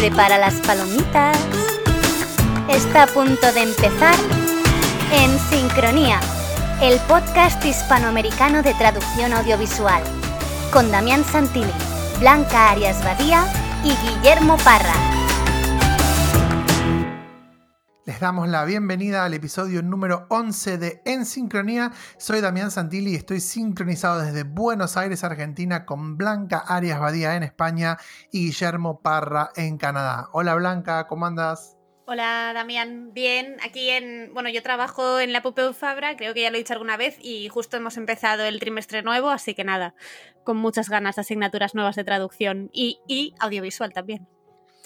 Prepara las palomitas. Está a punto de empezar En Sincronía, el podcast hispanoamericano de traducción audiovisual, con Damián Santilli, Blanca Arias Badía y Guillermo Parra. Les damos la bienvenida al episodio número 11 de En Sincronía. Soy Damián Santilli y estoy sincronizado desde Buenos Aires, Argentina, con Blanca Arias Badía en España y Guillermo Parra en Canadá. Hola Blanca, ¿cómo andas? Hola Damián, bien. Aquí en, bueno, yo trabajo en la Pompeu Fabra, creo que ya lo he dicho alguna vez, y justo hemos empezado el trimestre nuevo, así que nada, con muchas ganas asignaturas nuevas de traducción y audiovisual también.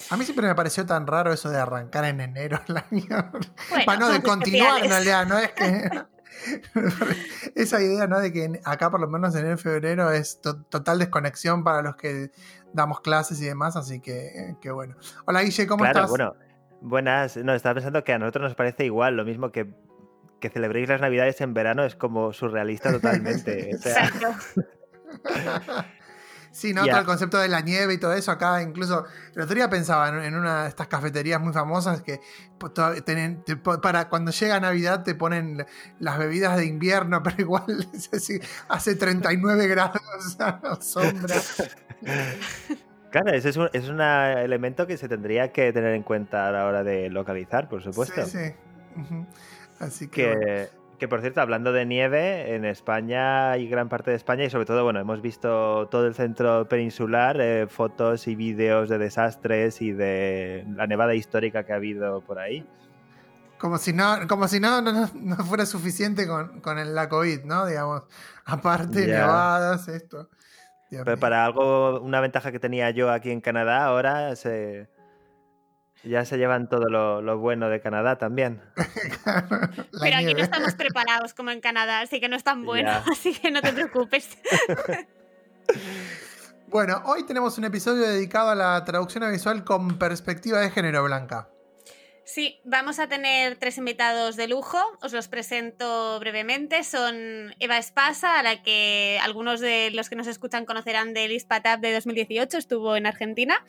A mí siempre me pareció tan raro eso de arrancar en enero el año. Bueno, Bueno, de son continuar en realidad, no es que. Esa idea, ¿no? De que acá, por lo menos en enero febrero, es to- total desconexión para los que damos clases y demás, así que, que bueno. Hola Guille, ¿cómo claro, estás? bueno, buenas. No, estaba pensando que a nosotros nos parece igual, lo mismo que que celebréis las navidades en verano es como surrealista totalmente. o sea, Exacto. Sí, ¿no? Todo el concepto de la nieve y todo eso. Acá incluso el otro día pensaba en, una de estas cafeterías muy famosas que tienen- te para cuando llega Navidad te ponen las bebidas de invierno, pero igual es así, hace 39 grados a la sombra. claro, ese es un, es un elemento que se tendría que tener en cuenta a la hora de localizar, por supuesto. Sí, sí. Así que, bueno. Que, por cierto, hablando de nieve, en España y gran parte de España, y sobre todo, bueno, hemos visto todo el centro peninsular, eh, fotos y vídeos de desastres y de la nevada histórica que ha habido por ahí. como si no, como si no, no, fuera suficiente con, con el- la COVID, ¿no? Digamos, aparte, Ya. nevadas, esto. Dios Pero mío. para algo, una ventaja que tenía yo aquí en Canadá, ahora se, ya se llevan todo lo, lo bueno de Canadá también. La Pero aquí nieve. no estamos preparados como en Canadá, así que no es tan bueno, Ya. así que no te preocupes. Bueno, hoy tenemos un episodio dedicado a la traducción audiovisual con perspectiva de género blanca. Sí, vamos a tener tres invitados de lujo. Os los presento brevemente. Son Eva Espasa, a la que algunos de los que nos escuchan conocerán del ISPATAP de 2018, estuvo en Argentina.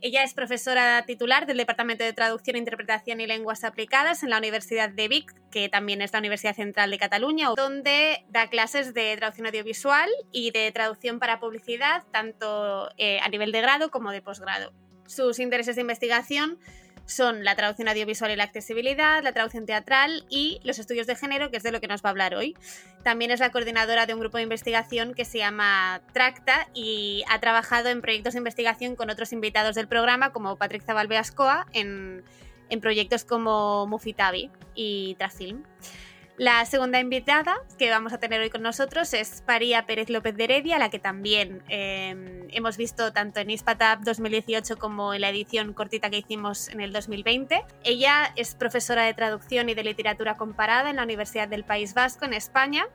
Ella es profesora titular del Departamento de Traducción, Interpretación y Lenguas Aplicadas en la Universidad de Vic, que también es la Universidad Central de Cataluña, donde da clases de traducción audiovisual y de traducción para publicidad, tanto eh, a nivel de grado como de posgrado. Sus intereses de investigación son la traducción audiovisual y la accesibilidad, la traducción teatral y los estudios de género, que es de lo que nos va a hablar hoy. También es la coordinadora de un grupo de investigación que se llama Tracta y ha trabajado en proyectos de investigación con otros invitados del programa, como Patrick Zabal Beascoa, en, en proyectos como Mufitabi y Trafilm. La segunda invitada que vamos a tener hoy con nosotros es Paría Pérez López de Heredia, la que también eh, hemos visto tanto en ISPATAP 2018 como en la edición cortita que hicimos en el 2020. Ella es profesora de traducción y de literatura comparada en la Universidad del País Vasco, en España,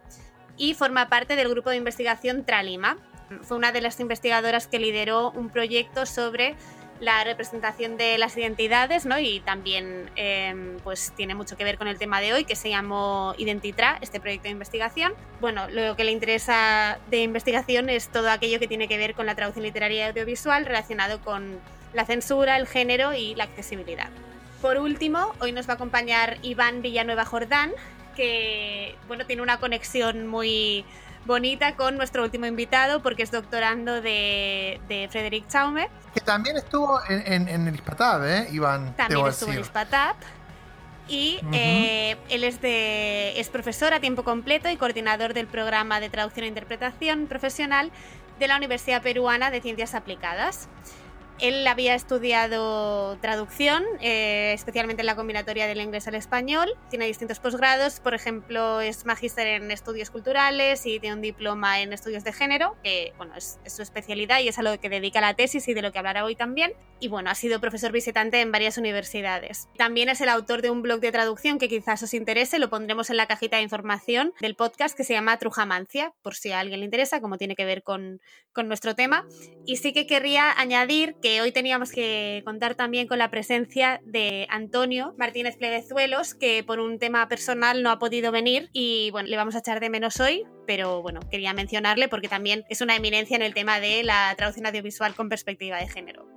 y forma parte del grupo de investigación Tralima. Fue una de las investigadoras que lideró un proyecto sobre la representación de las identidades, ¿no? Y también eh, pues tiene mucho que ver con el tema de hoy, que se llamó Identitra, este proyecto de investigación. Bueno, lo que le interesa de investigación es todo aquello que tiene que ver con la traducción literaria y audiovisual relacionado con la censura, el género y la accesibilidad. Por último, hoy nos va a acompañar Iván Villanueva Jordán, que bueno, tiene una conexión muy bonita con nuestro último invitado porque es doctorando de, de Frederick Chaume. Que también estuvo en, en- en el Ispatab, ¿eh, Iván? También estuvo en. ISPATAP. Y eh, él es, de, es profesor a tiempo completo y coordinador del programa de traducción e interpretación profesional de la Universidad Peruana de Ciencias Aplicadas. Él había estudiado traducción, eh, especialmente en la combinatoria del inglés al español. Tiene distintos posgrados, por ejemplo, es magíster en estudios culturales y tiene un diploma en estudios de género, que bueno, es, es su especialidad y es a lo que dedica la tesis y de lo que hablará hoy también. Y bueno, ha sido profesor visitante en varias universidades. También es el autor de un blog de traducción que quizás os interese, lo pondremos en la cajita de información del podcast que se llama Trujamancia, por si a alguien le interesa, como tiene que ver con, con nuestro tema. Y sí que querría añadir que hoy teníamos que contar también con la presencia de Antonio Martínez Plebezuelos, que por un tema personal no ha podido venir y bueno, le vamos a echar de menos hoy, pero bueno, quería mencionarle porque también es una eminencia en el tema de la traducción audiovisual con perspectiva de género.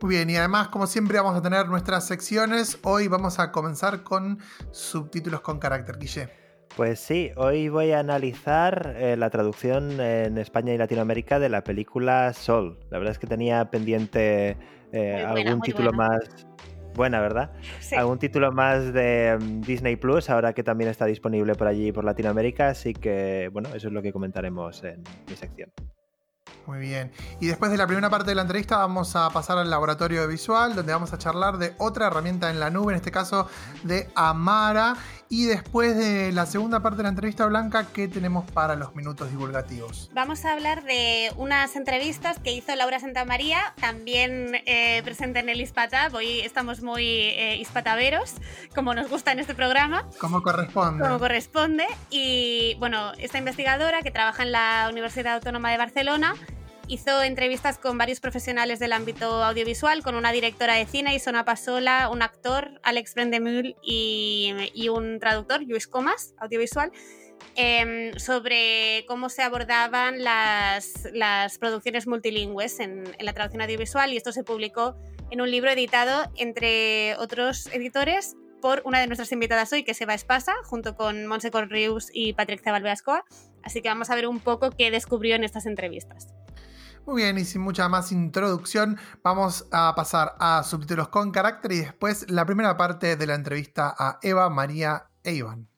Muy bien, y además, como siempre, vamos a tener nuestras secciones. Hoy vamos a comenzar con subtítulos con carácter, Guille. Pues sí, hoy voy a analizar eh, la traducción en España y Latinoamérica de la película Sol. La verdad es que tenía pendiente eh, algún título más buena, ¿verdad? Sí. Algún título más de mm, Disney Plus, ahora que también está disponible por allí, por Latinoamérica, así que, bueno, eso es lo que comentaremos en mi sección. Muy bien. Y después de la primera parte de la entrevista vamos a pasar al laboratorio visual, donde vamos a charlar de otra herramienta en la nube, en este caso de Amara. Y después de la segunda parte de la entrevista blanca, ¿qué tenemos para los minutos divulgativos? Vamos a hablar de unas entrevistas que hizo Laura Santamaría, también eh, presente en el ISPATAB. Hoy estamos muy eh, ispataveros, como nos gusta en este programa. Como corresponde. Como corresponde. Y bueno, esta investigadora que trabaja en la Universidad Autónoma de Barcelona hizo entrevistas con varios profesionales del ámbito audiovisual, con una directora de cine, Isona Pasola, un actor, Alex Brendemühl, y, y un traductor, Luis Comas, audiovisual, eh, sobre cómo se abordaban las, las producciones multilingües en, en, la traducción audiovisual y esto se publicó en un libro editado, entre otros editores, por una de nuestras invitadas hoy, que es Eva Espasa, junto con Monse Corrius y Patricia Valveascoa. Así que vamos a ver un poco qué descubrió en estas entrevistas. Muy bien, y sin mucha más introducción, vamos a pasar a subtítulos con carácter y después la primera parte de la entrevista a Eva, María e Iván.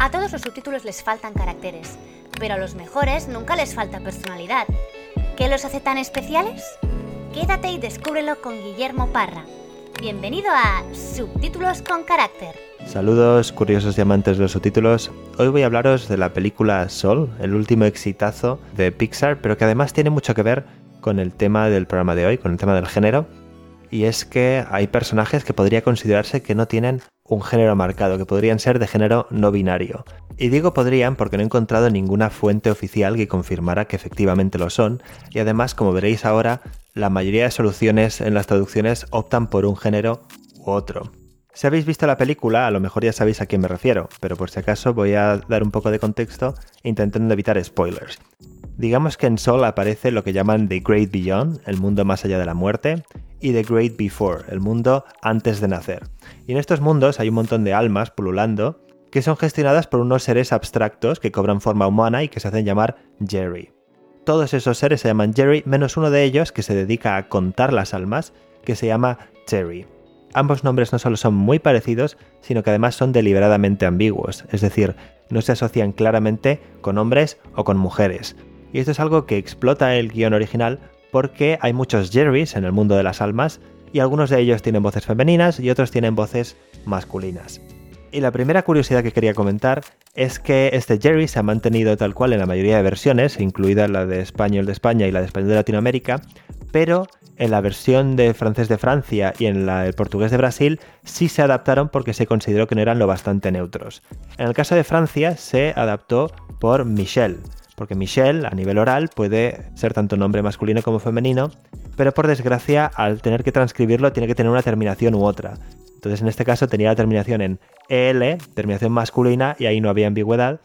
A todos los subtítulos les faltan caracteres, pero a los mejores nunca les falta personalidad. ¿Qué los hace tan especiales? Quédate y descúbrelo con Guillermo Parra, Bienvenido a Subtítulos con Carácter. Saludos, curiosos diamantes de los subtítulos. Hoy voy a hablaros de la película Sol, el último exitazo de Pixar, pero que además tiene mucho que ver con el tema del programa de hoy, con el tema del género. Y es que hay personajes que podría considerarse que no tienen un género marcado, que podrían ser de género no binario. Y digo podrían porque no he encontrado ninguna fuente oficial que confirmara que efectivamente lo son, y además, como veréis ahora, la mayoría de soluciones en las traducciones optan por un género u otro. Si habéis visto la película, a lo mejor ya sabéis a quién me refiero, pero por si acaso voy a dar un poco de contexto intentando evitar spoilers. Digamos que en Sol aparece lo que llaman The Great Beyond, el mundo más allá de la muerte, y The Great Before, el mundo antes de nacer. Y en estos mundos hay un montón de almas pululando que son gestionadas por unos seres abstractos que cobran forma humana y que se hacen llamar Jerry. Todos esos seres se llaman Jerry, menos uno de ellos que se dedica a contar las almas, que se llama Terry. Ambos nombres no solo son muy parecidos, sino que además son deliberadamente ambiguos, es decir, no se asocian claramente con hombres o con mujeres. Y esto es algo que explota el guion original porque hay muchos Jerrys en el mundo de las almas y algunos de ellos tienen voces femeninas y otros tienen voces masculinas. Y la primera curiosidad que quería comentar es que este Jerry se ha mantenido tal cual en la mayoría de versiones, incluida la de español de España y la de español de Latinoamérica, pero en la versión de francés de Francia y en la del portugués de Brasil sí se adaptaron porque se consideró que no eran lo bastante neutros. En el caso de Francia se adaptó por Michel, porque Michel a nivel oral puede ser tanto nombre masculino como femenino, pero por desgracia al tener que transcribirlo tiene que tener una terminación u otra. Entonces en este caso tenía la terminación en EL, terminación masculina, y ahí no había ambigüedad.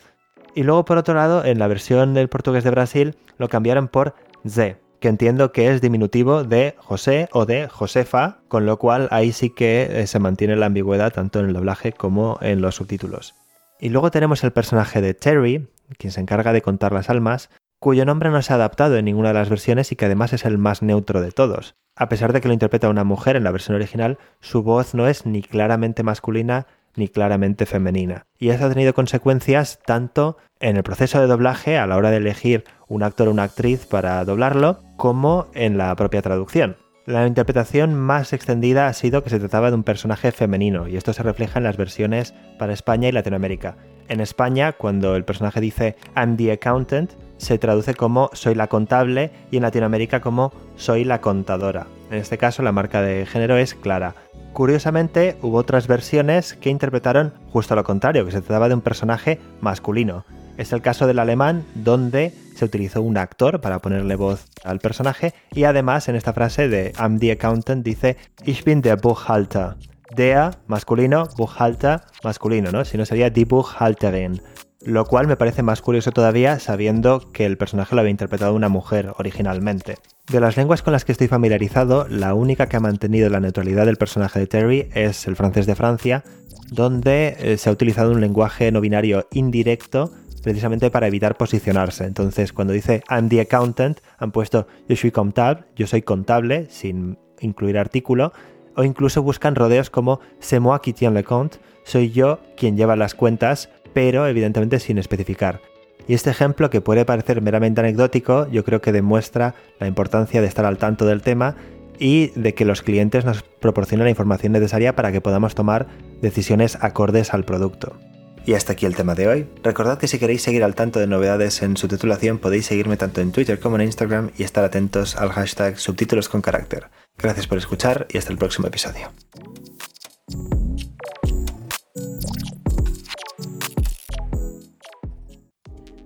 Y luego por otro lado, en la versión del portugués de Brasil lo cambiaron por Z, que entiendo que es diminutivo de José o de Josefa, con lo cual ahí sí que eh, se mantiene la ambigüedad tanto en el doblaje como en los subtítulos. Y luego tenemos el personaje de Terry, quien se encarga de contar las almas, cuyo nombre no se ha adaptado en ninguna de las versiones y que además es el más neutro de todos. A pesar de que lo interpreta una mujer en la versión original, su voz no es ni claramente masculina ni claramente femenina. Y eso ha tenido consecuencias tanto en el proceso de doblaje a la hora de elegir un actor o una actriz para doblarlo, como en la propia traducción. La interpretación más extendida ha sido que se trataba de un personaje femenino, y esto se refleja en las versiones para España y Latinoamérica. En España, cuando el personaje dice I'm the accountant, se traduce como soy la contable y en Latinoamérica como soy la contadora. En este caso la marca de género es clara. Curiosamente hubo otras versiones que interpretaron justo lo contrario, que se trataba de un personaje masculino. Es el caso del alemán donde se utilizó un actor para ponerle voz al personaje y además en esta frase de I'm the accountant dice Ich bin der Buchhalter. Der masculino, Buchhalter masculino, ¿no? Si no sería die Buchhalterin. Lo cual me parece más curioso todavía sabiendo que el personaje lo había interpretado una mujer originalmente. De las lenguas con las que estoy familiarizado, la única que ha mantenido la neutralidad del personaje de Terry es el francés de Francia, donde eh, se ha utilizado un lenguaje no binario indirecto precisamente para evitar posicionarse. Entonces, cuando dice I'm the accountant, han puesto yo soy contable, yo soy contable, sin incluir artículo, o incluso buscan rodeos como c'est moi qui tiens le compte, soy yo quien lleva las cuentas, pero evidentemente sin especificar. Y este ejemplo, que puede parecer meramente anecdótico, yo creo que demuestra la importancia de estar al tanto del tema y de que los clientes nos proporcionen la información necesaria para que podamos tomar decisiones acordes al producto. Y hasta aquí el tema de hoy. Recordad que si queréis seguir al tanto de novedades en su titulación podéis seguirme tanto en Twitter como en Instagram y estar atentos al hashtag subtítulos con carácter. Gracias por escuchar y hasta el próximo episodio.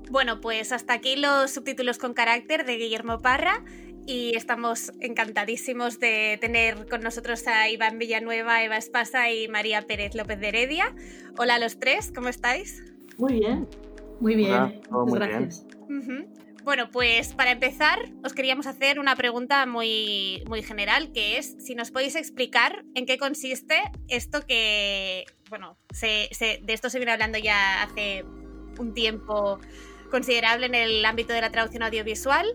Bueno, pues hasta aquí los subtítulos con carácter de Guillermo Parra y estamos encantadísimos de tener con nosotros a Iván Villanueva, Eva Espasa y María Pérez López de Heredia. Hola a los tres, ¿cómo estáis? Muy bien. Muy bien, muy gracias. Bueno, pues para empezar, os queríamos hacer una pregunta muy, muy general, que es si nos podéis explicar en qué consiste esto que, bueno, de esto se viene hablando ya hace un tiempo considerable en el ámbito de la traducción audiovisual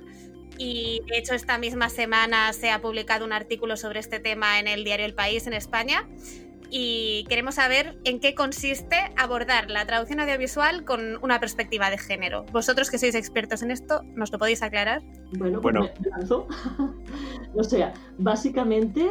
y de hecho esta misma semana se ha publicado un artículo sobre este tema en el diario El País en España y queremos saber en qué consiste abordar la traducción audiovisual con una perspectiva de género. Vosotros que sois expertos en esto, ¿nos lo podéis aclarar? Bueno, pues Me lanzo. o sea, básicamente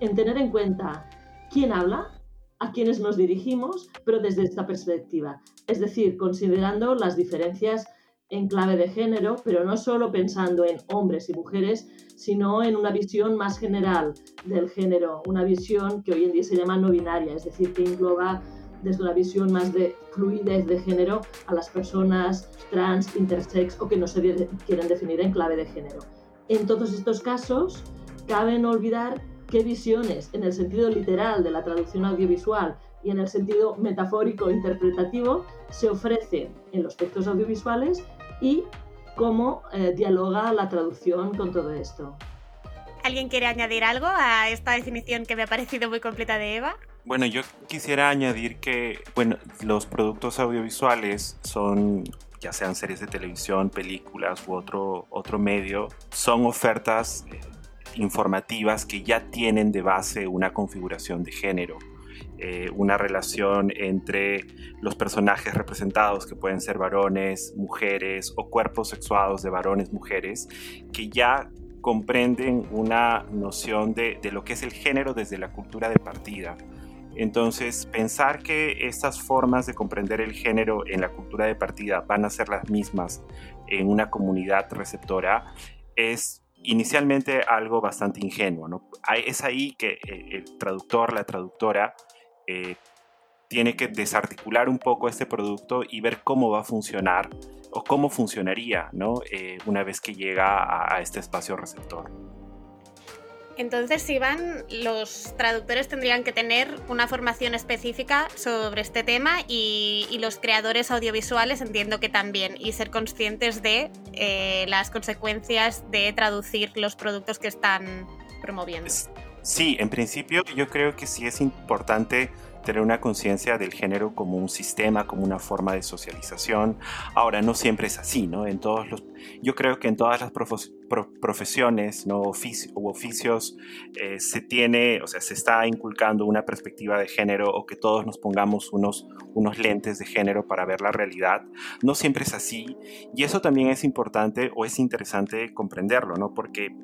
en tener en cuenta quién habla, a quienes nos dirigimos, pero desde esta perspectiva. Es decir, considerando las diferencias en clave de género, pero no solo pensando en hombres y mujeres, sino en una visión más general del género, una visión que hoy en día se llama no binaria, es decir, que engloba desde una visión más de fluidez de género a las personas trans, intersex o que no se quieren definir en clave de género. En todos estos casos, cabe no olvidar qué visiones, en el sentido literal de la traducción audiovisual y en el sentido metafórico interpretativo, se ofrecen en los textos audiovisuales y cómo eh, dialoga la traducción con todo esto. ¿Alguien quiere añadir algo a esta definición que me ha parecido muy completa de Eva? Bueno, yo quisiera añadir que bueno, los productos audiovisuales son ya sean series de televisión, películas u otro, otro medio, son ofertas eh, informativas que ya tienen de base una configuración de género. Eh, una relación entre los personajes representados, que pueden ser varones, mujeres o cuerpos sexuados de varones, mujeres, que ya comprenden una noción de, de lo que es el género desde la cultura de partida. Entonces, pensar que estas formas de comprender el género en la cultura de partida van a ser las mismas en una comunidad receptora es inicialmente algo bastante ingenuo. Es ahí que el traductor, la traductora, eh, tiene que desarticular un poco este producto y ver cómo va a funcionar o cómo funcionaría ¿no? Eh, una vez que llega a, a este espacio receptor. Entonces, Iván, los traductores tendrían que tener una formación específica sobre este tema y, los creadores audiovisuales entiendo que también, y ser conscientes de eh, las consecuencias de traducir los productos que están promoviendo. Sí, en principio yo creo que sí es importante tener una conciencia del género como un sistema, como una forma de socialización. Ahora, no siempre es así, ¿no? En todos los, yo creo que en todas las profesiones ¿no? Ofici o oficios eh, se tiene, o sea, se está inculcando una perspectiva de género o que todos nos pongamos unos, unos lentes de género para ver la realidad. No siempre es así y eso también es importante o es interesante comprenderlo, ¿no? Porque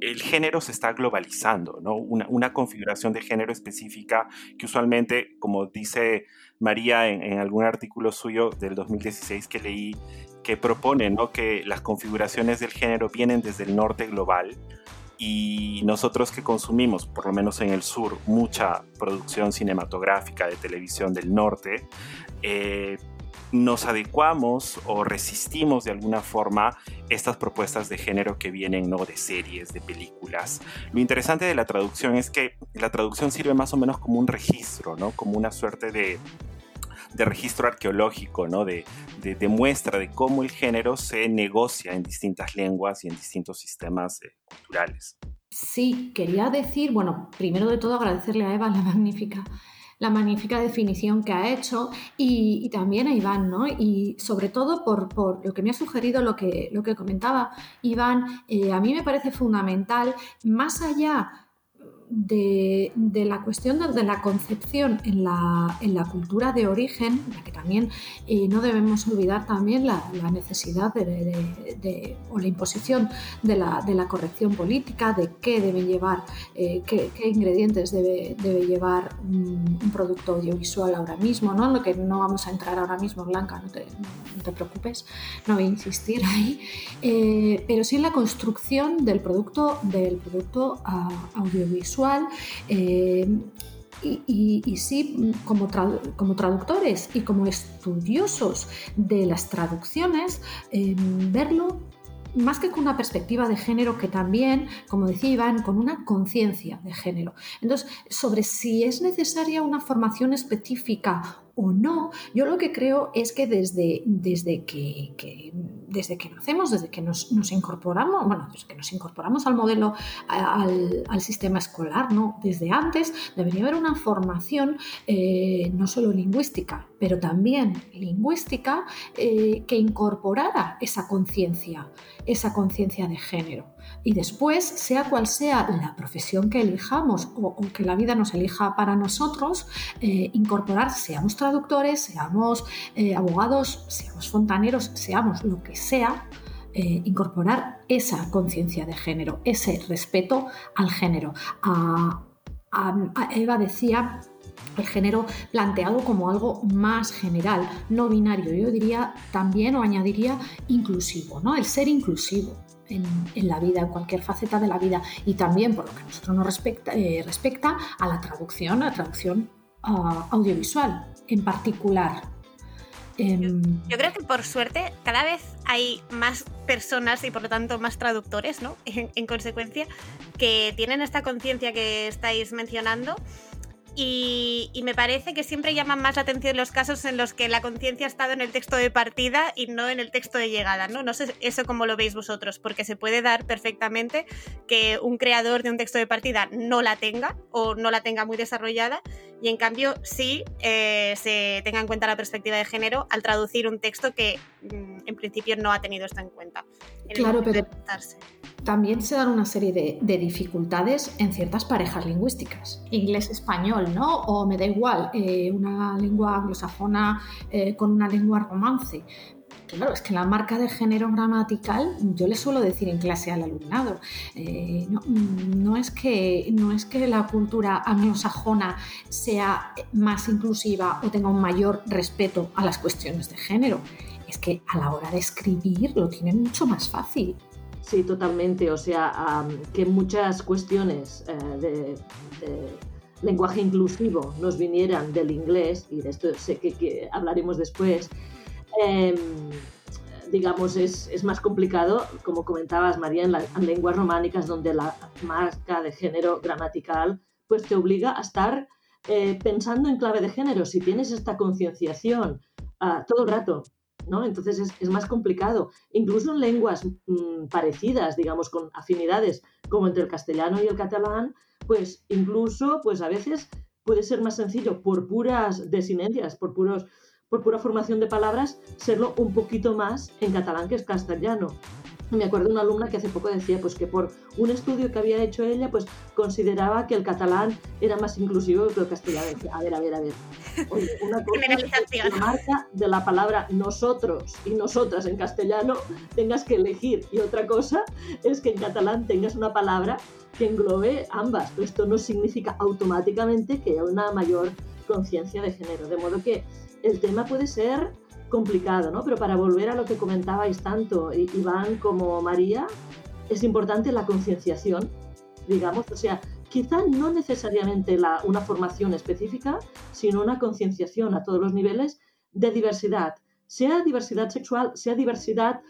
el género se está globalizando, ¿no? Una, configuración de género específica que usualmente, como dice María en, algún artículo suyo del 2016 que leí, que propone ¿no? que las configuraciones del género vienen desde el norte global y nosotros que consumimos, por lo menos en el sur, mucha producción cinematográfica de televisión del norte, eh, nos adecuamos o resistimos de alguna forma estas propuestas de género que vienen ¿no? de series, de películas. Lo interesante de la traducción es que la traducción sirve más o menos como un registro, ¿no? como una suerte de, registro arqueológico, ¿no? De, de, muestra de cómo el género se negocia en distintas lenguas y en distintos sistemas eh, culturales. Sí, quería decir, bueno, primero de todo agradecerle a Eva la magnífica la magnífica definición que ha hecho y, también a Iván, ¿no? Y sobre todo por, lo que me ha sugerido, lo que, lo que comentaba Iván, eh, a mí me parece fundamental, más allá de, la cuestión de, la concepción en la, cultura de origen, la que también no debemos olvidar también la, necesidad de, o la imposición de la, corrección política, de qué debe llevar, eh, qué, ingredientes debe, llevar un, producto audiovisual ahora mismo, ¿no? lo que no vamos a entrar ahora mismo, Blanca, no te, preocupes, no voy a insistir ahí, eh, pero sí en la construcción del producto, del producto ah, audiovisual eh, y, sí, como, como, traductores y como estudiosos de las traducciones, eh, verlo más que con una perspectiva de género, que también, como decía Iván, con una conciencia de género. Entonces, sobre si es necesaria una formación específica o no, yo lo que creo es que desde, desde, que, desde que nacemos, desde que nos, incorporamos, bueno, desde que nos incorporamos al modelo, al, sistema escolar, ¿no? Desde antes debería haber una formación eh, no solo lingüística, pero también lingüística eh, que incorporara esa conciencia, esa conciencia de género. Y después, sea cual sea la profesión que elijamos o, que la vida nos elija para nosotros, eh, incorporar, seamos traductores, seamos eh, abogados, seamos fontaneros, seamos lo que sea, eh, incorporar esa conciencia de género, ese respeto al género. A, Eva decía el género planteado como algo más general, no binario, yo diría también o añadiría inclusivo, ¿no? El ser inclusivo en, la vida, en cualquier faceta de la vida y también por lo que a nosotros nos respecta, eh, respecta a la traducción, a la traducción ah, audiovisual en particular. Em, yo, creo que por suerte cada vez hay más personas y por lo tanto más traductores, ¿no? en consecuencia, que tienen esta conciencia que estáis mencionando y, me parece que siempre llaman más la atención los casos en los que la conciencia ha estado en el texto de partida y no en el texto de llegada, ¿no? No sé eso cómo lo veis vosotros, porque se puede dar perfectamente que un creador de un texto de partida no la tenga o no la tenga muy desarrollada y en cambio sí eh, se tenga en cuenta la perspectiva de género al traducir un texto que mm, en principio no ha tenido esto en cuenta. Claro, pero también se dan una serie de, dificultades en ciertas parejas lingüísticas. Inglés-español, ¿no? O me da igual, eh, una lengua anglosajona eh, con una lengua romance. Claro, es que la marca de género gramatical, yo le suelo decir en clase al alumnado, eh, no, es que, no es que la cultura anglosajona sea más inclusiva o tenga un mayor respeto a las cuestiones de género, es que a la hora de escribir lo tienen mucho más fácil. Sí, totalmente. O sea, que muchas cuestiones eh, de, lenguaje inclusivo nos vinieran del inglés, y de esto sé que, hablaremos después, em, digamos, es, más complicado, como comentabas, María, en, en, lenguas románicas donde la marca de género gramatical pues te obliga a estar eh, pensando en clave de género. Si tienes esta concienciación ah, todo el rato entonces es, más complicado. Incluso en lenguas mm, parecidas, digamos, con afinidades, como entre el castellano y el catalán, pues incluso, pues a veces puede ser más sencillo por puras desinencias, por puros por pura formación de palabras, serlo un poquito más en catalán que es castellano. Me acuerdo de una alumna que hace poco decía pues, que por un estudio que había hecho ella, pues consideraba que el catalán era más inclusivo que el castellano. A ver, a ver, a ver. una cosa la marca de la palabra nosotros y nosotras en castellano tengas que elegir. Y otra cosa es que en catalán tengas una palabra que englobe ambas. Esto no significa automáticamente que haya una mayor conciencia de género. De modo que el tema puede ser complicado, ¿no? Pero para volver a lo que comentabais tanto Iván como María, es importante la concienciación, digamos, o sea, quizá no necesariamente la, una formación específica, sino una concienciación a todos los niveles de diversidad, sea diversidad sexual, sea diversidad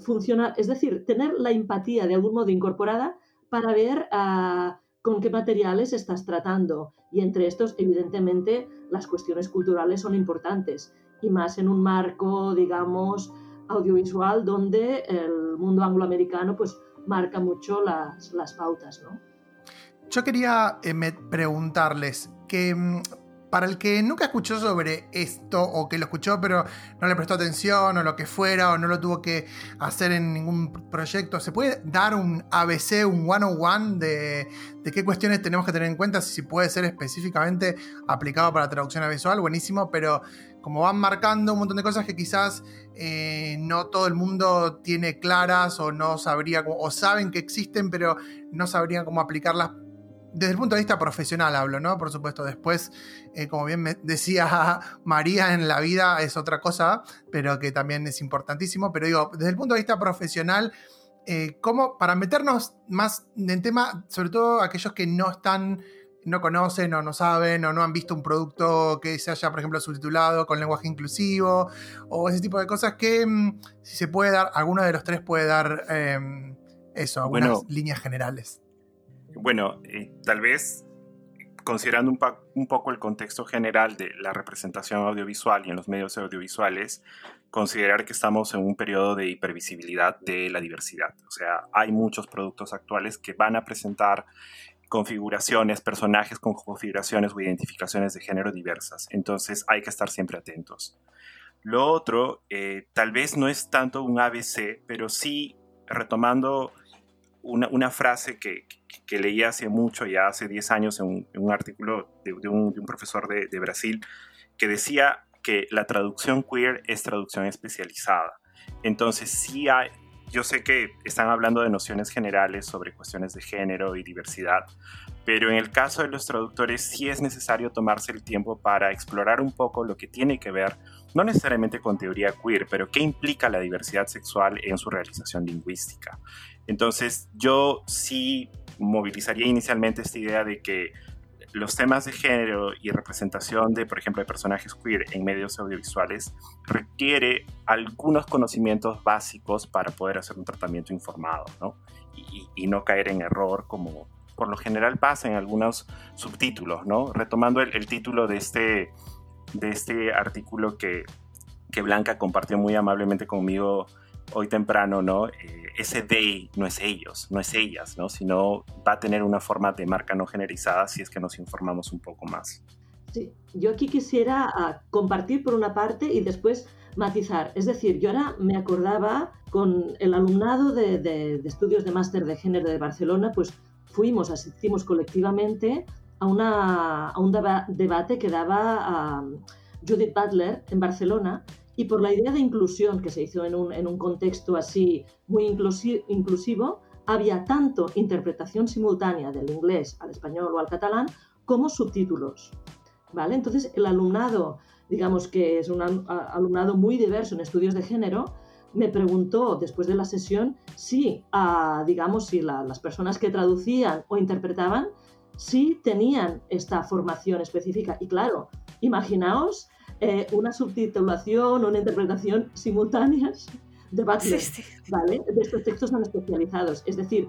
funcional, es decir, tener la empatía de algún modo incorporada para ver ah, con qué materiales estás tratando. Y entre estos, evidentemente, las cuestiones culturales son importantes, y más en un marco, digamos, audiovisual donde el mundo angloamericano pues marca mucho las, las pautas, ¿no? Yo quería eh, preguntarles que mm, para el que nunca escuchó sobre esto o que lo escuchó pero no le prestó atención o lo que fuera o no lo tuvo que hacer en ningún proyecto, ¿se puede dar un ABC, un 101 de, de qué cuestiones tenemos que tener en cuenta? Si puede ser específicamente aplicado para traducción visual, buenísimo, pero como van marcando un montón de cosas que quizás eh, no todo el mundo tiene claras o no sabría, o saben que existen, pero no sabrían cómo aplicarlas desde el punto de vista profesional hablo, ¿no? Por supuesto, después, eh, como bien me decía María, en la vida es otra cosa, pero que también es importantísimo. Pero digo, desde el punto de vista profesional, eh, ¿cómo, para meternos más en tema, sobre todo aquellos que no están, no conocen o no saben o no han visto un producto que se haya, por ejemplo, subtitulado con lenguaje inclusivo o ese tipo de cosas que, mm, si se puede dar, alguno de los tres puede dar em, eso, algunas líneas generales. Bueno, eh, tal vez considerando un, poco el contexto general de la representación audiovisual y en los medios audiovisuales, considerar que estamos en un periodo de hipervisibilidad de la diversidad. O sea, hay muchos productos actuales que van a presentar configuraciones, personajes con configuraciones o identificaciones de género diversas. Entonces hay que estar siempre atentos. Lo otro, eh, tal vez no es tanto un ABC, pero sí retomando una, frase que, que, leí hace mucho, ya hace 10 años, en un, artículo de, un, profesor de, Brasil, que decía que la traducción queer es traducción especializada. Entonces, sí hay, yo sé que están hablando de nociones generales sobre cuestiones de género y diversidad, pero en el caso de los traductores sí es necesario tomarse el tiempo para explorar un poco lo que tiene que ver, no necesariamente con teoría queer, pero qué implica la diversidad sexual en su realización lingüística. Entonces yo sí movilizaría inicialmente esta idea de que los temas de género y representación de, por ejemplo, de personajes queer en medios audiovisuales requiere algunos conocimientos básicos para poder hacer un tratamiento informado, ¿no? Y, no caer en error como por lo general pasa en algunos subtítulos, ¿no? Retomando el, título de este, de este artículo que, que Blanca compartió muy amablemente conmigo hoy temprano, ¿no? Eh, ese they no es ellos, no es ellas, ¿no? Sino va a tener una forma de marca no generalizada si es que nos informamos un poco más. Sí, yo aquí quisiera ah, compartir por una parte y después matizar. Es decir, yo ahora me acordaba con el alumnado de, estudios de máster de género de Barcelona, pues fuimos, asistimos colectivamente a, una, a un debate que daba a Judith Butler en Barcelona y por la idea de inclusión que se hizo en un, en un contexto así muy inclusivo, había tanto interpretación simultánea del inglés al español o al catalán como subtítulos. ¿vale? Entonces, el alumnado, digamos que es un alumnado muy diverso en estudios de género, me preguntó después de la sesión si, ah, digamos, si las personas que traducían o interpretaban, si tenían esta formación específica. Y claro, imaginaos eh, una subtitulación o una interpretación simultáneas de Butler, ¿vale? De estos textos tan especializados. Es decir,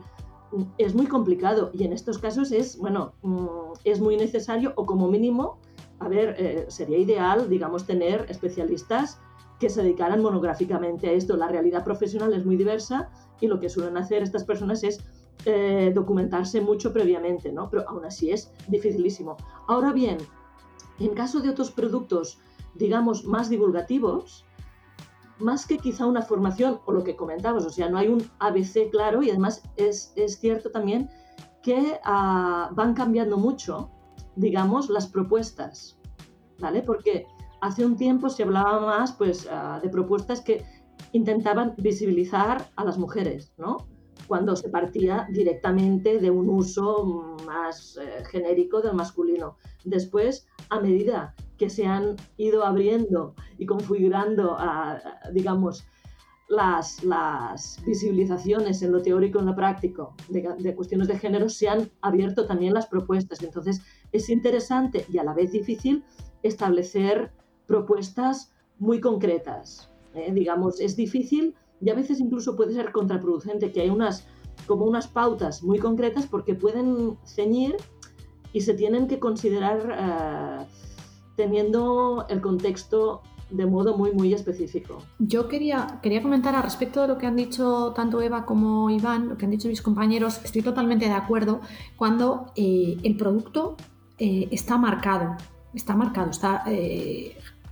es muy complicado y en estos casos es, bueno, mm, es muy necesario o como mínimo, a ver, eh, sería ideal, digamos, tener especialistas que se dedicaran monográficamente a esto. La realidad profesional es muy diversa y lo que suelen hacer estas personas es eh, documentarse mucho previamente, ¿no? Pero aún así es dificilísimo. Ahora bien, en caso de otros productos digamos, más divulgativos, más que quizá una formación o lo que comentamos, o sea, no hay un ABC claro y además es, cierto también que ah, van cambiando mucho, digamos, las propuestas, ¿vale? Porque hace un tiempo se hablaba más, pues, ah, de propuestas que intentaban visibilizar a las mujeres, ¿no? Cuando se partía directamente de un uso más eh, genérico del masculino. Después, a medida que se han ido abriendo y configurando, a, digamos, las, visibilizaciones en lo teórico y en lo práctico de, cuestiones de género, se han abierto también las propuestas. Entonces, es interesante y a la vez difícil establecer propuestas muy concretas. ¿eh? digamos, es difícil y a veces incluso puede ser contraproducente que hay unas como unas pautas muy concretas porque pueden ceñir y se tienen que considerar eh, teniendo el contexto de modo muy, muy específico. Yo quería, quería comentar al respecto de lo que han dicho tanto Eva como Iván, lo que han dicho mis compañeros, estoy totalmente de acuerdo cuando eh, el producto eh, está marcado, está marcado, está,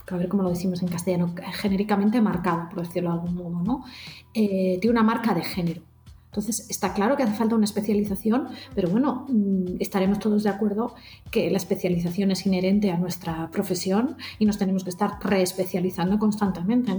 a ver cómo lo decimos en castellano, genéricamente marcado, por decirlo de algún modo, ¿no? tiene una marca de género. Entonces, está claro que hace falta una especialización, pero bueno, mm, estaremos todos de acuerdo que la especialización es inherente a nuestra profesión y nos tenemos que estar reespecializando constantemente.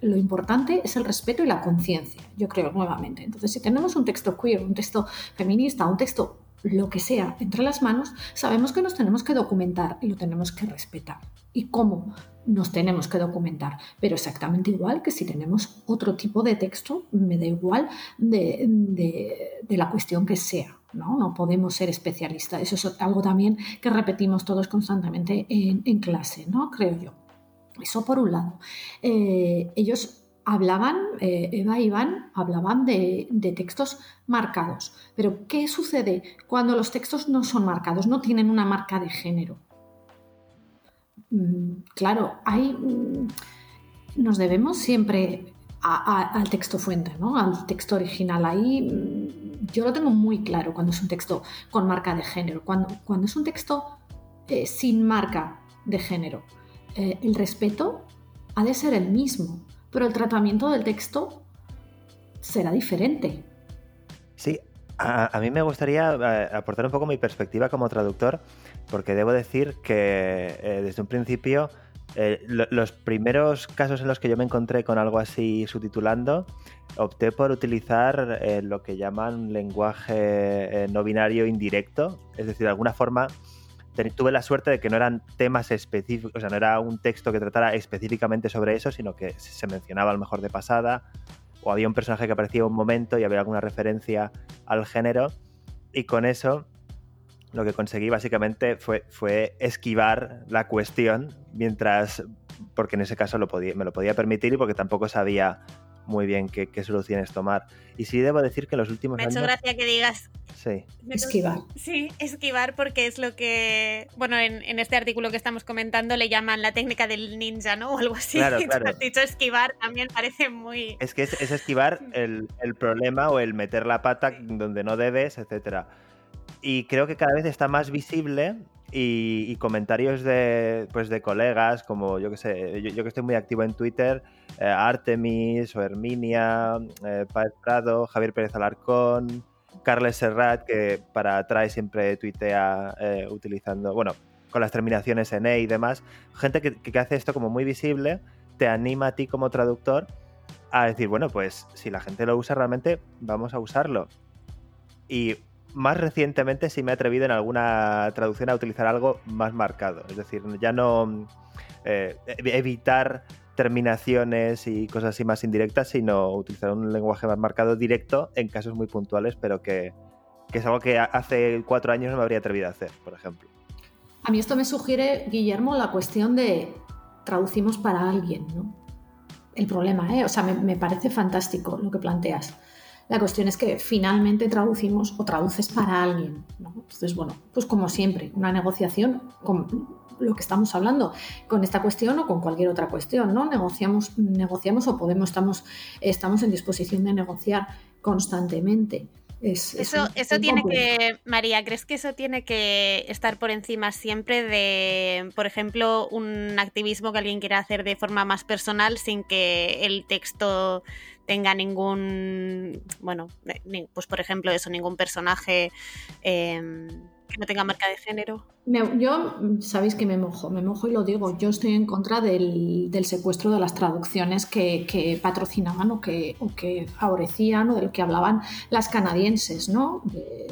Lo importante es el respeto y la conciencia, yo creo, nuevamente. Entonces, si tenemos un texto queer, un texto feminista, un texto lo que sea entre las manos, sabemos que nos tenemos que documentar y lo tenemos que respetar. ¿Y cómo? Nos tenemos que documentar, pero exactamente igual que si tenemos otro tipo de texto, me da igual de, la cuestión que sea. ¿no? no podemos ser especialistas. Eso es algo también que repetimos todos constantemente en, clase, ¿no? creo yo. Eso por un lado. Eh, ellos hablaban, eh, Eva y Iván, hablaban de, textos marcados. Pero, ¿qué sucede cuando los textos no son marcados, no tienen una marca de género? Mm, claro, hay, mm, nos debemos siempre al texto fuente, ¿no? al texto original. Ahí mm, yo lo tengo muy claro cuando es un texto con marca de género. Cuando, cuando es un texto eh, sin marca de género, eh, el respeto ha de ser el mismo pero el tratamiento del texto será diferente. Sí, a, mí me gustaría eh, aportar un poco mi perspectiva como traductor, porque debo decir que eh, desde un principio eh, los primeros casos en los que yo me encontré con algo así subtitulando, opté por utilizar lo que llaman lenguaje no binario indirecto, es decir, de alguna forma tuve la suerte de que no eran temas específicos, o sea, no era un texto que tratara específicamente sobre eso, sino que se mencionaba a lo mejor de pasada, o había un personaje que aparecía un momento y había alguna referencia al género, y con eso lo que conseguí básicamente fue, esquivar la cuestión mientras, porque en ese caso me lo podía permitir y porque tampoco sabía muy bien qué, soluciones tomar. Y sí debo decir que en los últimos años... Me ha hecho gracia que digas... Sí. Esquivar. Sí, esquivar porque es lo que, bueno, en, este artículo que estamos comentando le llaman la técnica del ninja, ¿no? O algo así. Claro, claro. Has dicho esquivar también parece muy... Es que es, esquivar el, el, problema o el meter la pata donde no debes, etcétera. Y creo que cada vez está más visible y, comentarios de, pues de colegas, como yo que sé, yo, que estoy muy activo en Twitter, eh, Artemis o Herminia, eh, Prado, Javier Pérez Alarcón, Carles Serrat, que para atrás siempre tuitea eh, utilizando, bueno, con las terminaciones en E y demás. Gente que, que hace esto como muy visible, te anima a ti como traductor a decir, bueno, pues si la gente lo usa realmente, vamos a usarlo. Y más recientemente sí me he atrevido en alguna traducción a utilizar algo más marcado. Es decir, ya no eh, evitar terminaciones y cosas así más indirectas, sino utilizar un lenguaje más marcado directo en casos muy puntuales, pero que, es algo que hace cuatro años no me habría atrevido a hacer, por ejemplo. A mí esto me sugiere, Guillermo, la cuestión de traducimos para alguien, ¿no? El problema, ¿eh? O sea, me, me parece fantástico lo que planteas. La cuestión es que finalmente traducimos o traduces para alguien. Entonces, bueno, pues como siempre, una negociación con lo que estamos hablando, con esta cuestión o con cualquier otra cuestión, ¿no? Negociamos, negociamos o podemos, estamos, estamos en disposición de negociar constantemente eso, eso tiene que, María, ¿crees que eso tiene que estar por encima siempre de, por ejemplo, un activismo que alguien quiera hacer de forma más personal sin que el texto tenga ningún, bueno, pues por ejemplo eso, ningún personaje em, que no tenga marca de género. yo, sabéis que me mojo, me mojo y lo digo, yo estoy en contra del, secuestro de las traducciones que, patrocinaban o que, que favorecían o del que hablaban las canadienses, ¿no?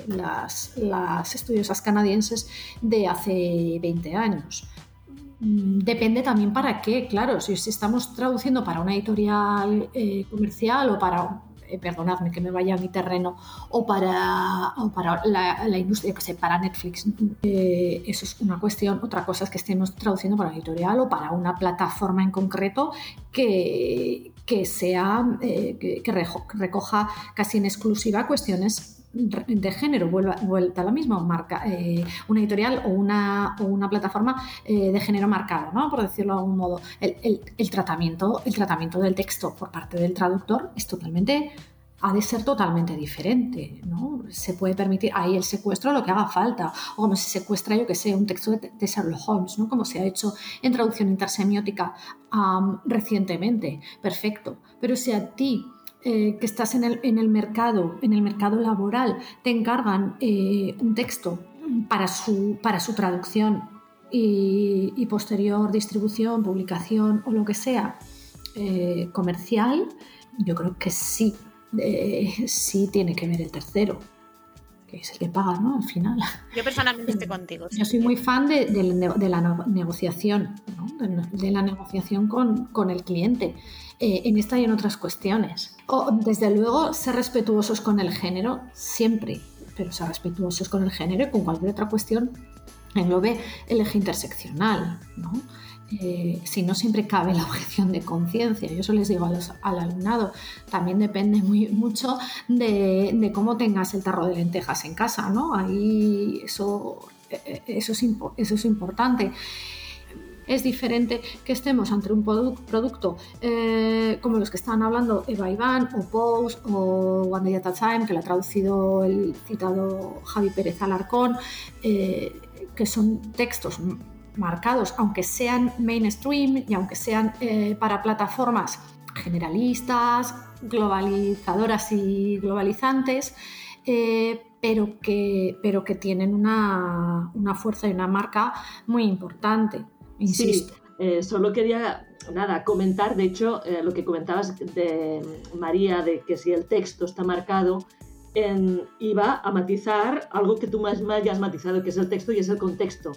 las, las estudiosas canadienses de hace 20 años. Mm, depende también para qué, claro, si, estamos traduciendo para una editorial eh, comercial o para eh, perdonadme que me vaya a mi terreno, o para, para la, industria, que sé, para Netflix. Eh, eso es una cuestión. Otra cosa es que estemos traduciendo para editorial o para una plataforma en concreto que, que sea, que, recoja casi en exclusiva cuestiones de género, vuelva, vuelta a la misma, marca, eh, una editorial o una, una plataforma eh, de género marcado, ¿no? por decirlo de algún modo. El, el, tratamiento, el tratamiento del texto por parte del traductor es totalmente ha de ser totalmente diferente, ¿no? Se puede permitir ahí el secuestro lo que haga falta, o como se secuestra, yo que sé, un texto de, Sherlock Holmes, ¿no? Como se ha hecho en traducción intersemiótica recientemente, perfecto. Pero si a ti eh, que estás en el, en el, mercado, en el mercado laboral, te encargan eh, un texto para su, para su traducción y, posterior distribución, publicación o lo que sea eh, comercial, yo creo que sí, sí tiene que ver el tercero que es el que paga, ¿no? Al final. Yo personalmente estoy contigo. Yo soy muy fan de, la negociación, de, la negociación con, con el cliente. Eh, en esta y en otras cuestiones. O, desde luego, ser respetuosos con el género, siempre, pero ser respetuosos con el género y con cualquier otra cuestión englobe el eje interseccional. ¿no? Eh, si no siempre cabe la objeción de conciencia. Yo eso les digo al alumnado. También depende muy, mucho de, cómo tengas el tarro de lentejas en casa, ¿no? Ahí eso, eh, eso, es, eso es importante es diferente que estemos ante un producto eh, como los que están hablando Eva Iván o Pose o One Day at a Time, que lo ha traducido el citado Javi Pérez Alarcón, eh, que son textos marcados, aunque sean mainstream y aunque sean eh, para plataformas generalistas, globalizadoras y globalizantes, pero, que, tienen una fuerza y una marca muy importante. Sí, eh, solo quería nada comentar, de hecho, eh, lo que comentabas de María, de que si el texto está marcado, en, iba a matizar algo que tú más me hayas matizado, que es el texto y es el contexto.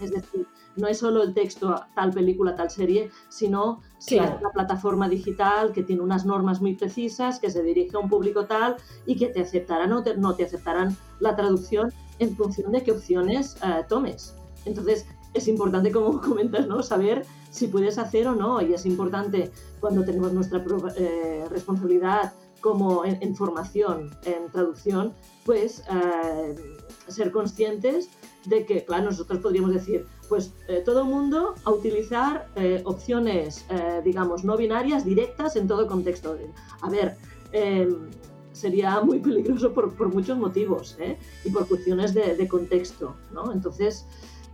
Es decir, no es solo el texto, tal película, tal serie, sino si es una plataforma digital que tiene unas normas muy precisas, que se dirige a un público tal y que te aceptarán o no te aceptarán la traducción en función de qué opciones eh, tomes. Entonces, es importante, como comentas, ¿no? saber si puedes hacer o no. Y es importante cuando tenemos nuestra eh, responsabilidad como en, formación, en traducción, pues eh, ser conscientes de que, claro, nosotros podríamos decir, pues eh, todo el mundo a utilizar opciones, digamos, no binarias, directas en todo contexto. A ver, em, sería muy peligroso por, por muchos motivos y por cuestiones de, de contexto, ¿no? Entonces,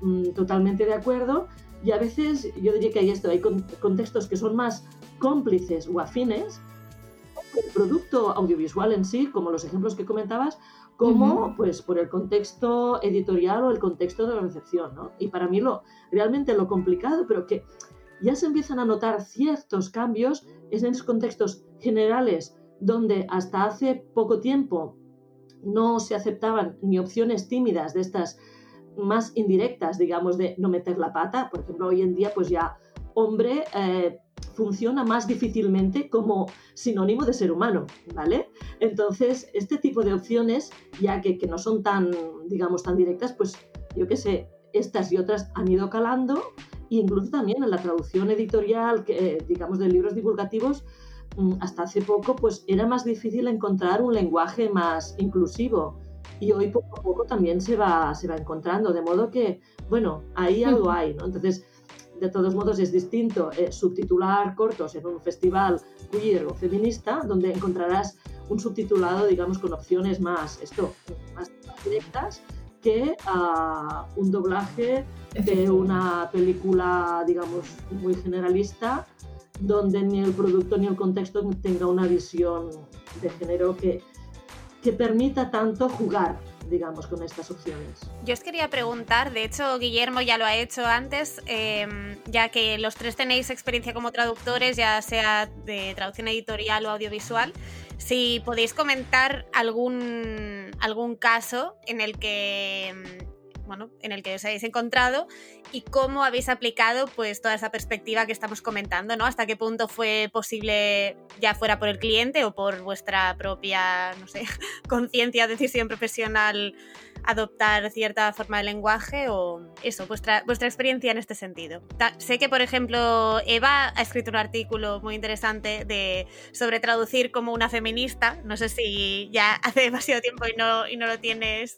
Mm, totalmente de acuerdo. Y a veces yo diría que hay esto, hay contextos que son más cómplices o afines, el producto audiovisual en sí, como los ejemplos que comentabas, como pues por el contexto editorial o el contexto de la recepción, ¿no? Y para mí lo realmente lo complicado, pero que ya se empiezan a notar ciertos cambios es en esos contextos generales donde hasta hace poco tiempo no se aceptaban ni opciones tímidas de estas más indirectas, digamos, de no meter la pata. Por ejemplo, hoy en día, pues ya hombre eh, funciona más difícilmente como sinónimo de ser humano, ¿vale? Entonces, este tipo de opciones, ya que, que no son tan, digamos, tan directas, pues yo qué sé, estas y otras han ido calando, e incluso también en la traducción editorial, que, eh, digamos, de libros divulgativos, mm, hasta hace poco, pues era más difícil encontrar un lenguaje más inclusivo y hoy poco a poco también se va, se va encontrando, de modo que, bueno, ahí algo hay, ¿no? Entonces, de todos modos es distinto eh, subtitular cortos en un festival queer o feminista, donde encontrarás un subtitulado, digamos, con opciones más, esto, más directas, que uh, un doblaje de una película, digamos, muy generalista, donde ni el producto ni el contexto tenga una visión de género que que permita tanto jugar digamos, con estas opciones. Yo os quería preguntar, de hecho Guillermo ya lo ha hecho antes, em, ya que los tres tenéis experiencia como traductores, ya sea de traducción editorial o audiovisual, si podéis comentar algún, algún caso en el que em, bueno, en el que os habéis encontrado y cómo habéis aplicado pues toda esa perspectiva que estamos comentando, ¿no? Hasta qué punto fue posible, ya fuera por el cliente o por vuestra propia, no sé, conciencia, decisión profesional, adoptar cierta forma de lenguaje o eso, vuestra, vuestra experiencia en este sentido. sé que, por ejemplo, Eva ha escrito un artículo muy interesante de, sobre traducir como una feminista. No sé si ya hace demasiado tiempo y no, y no lo tienes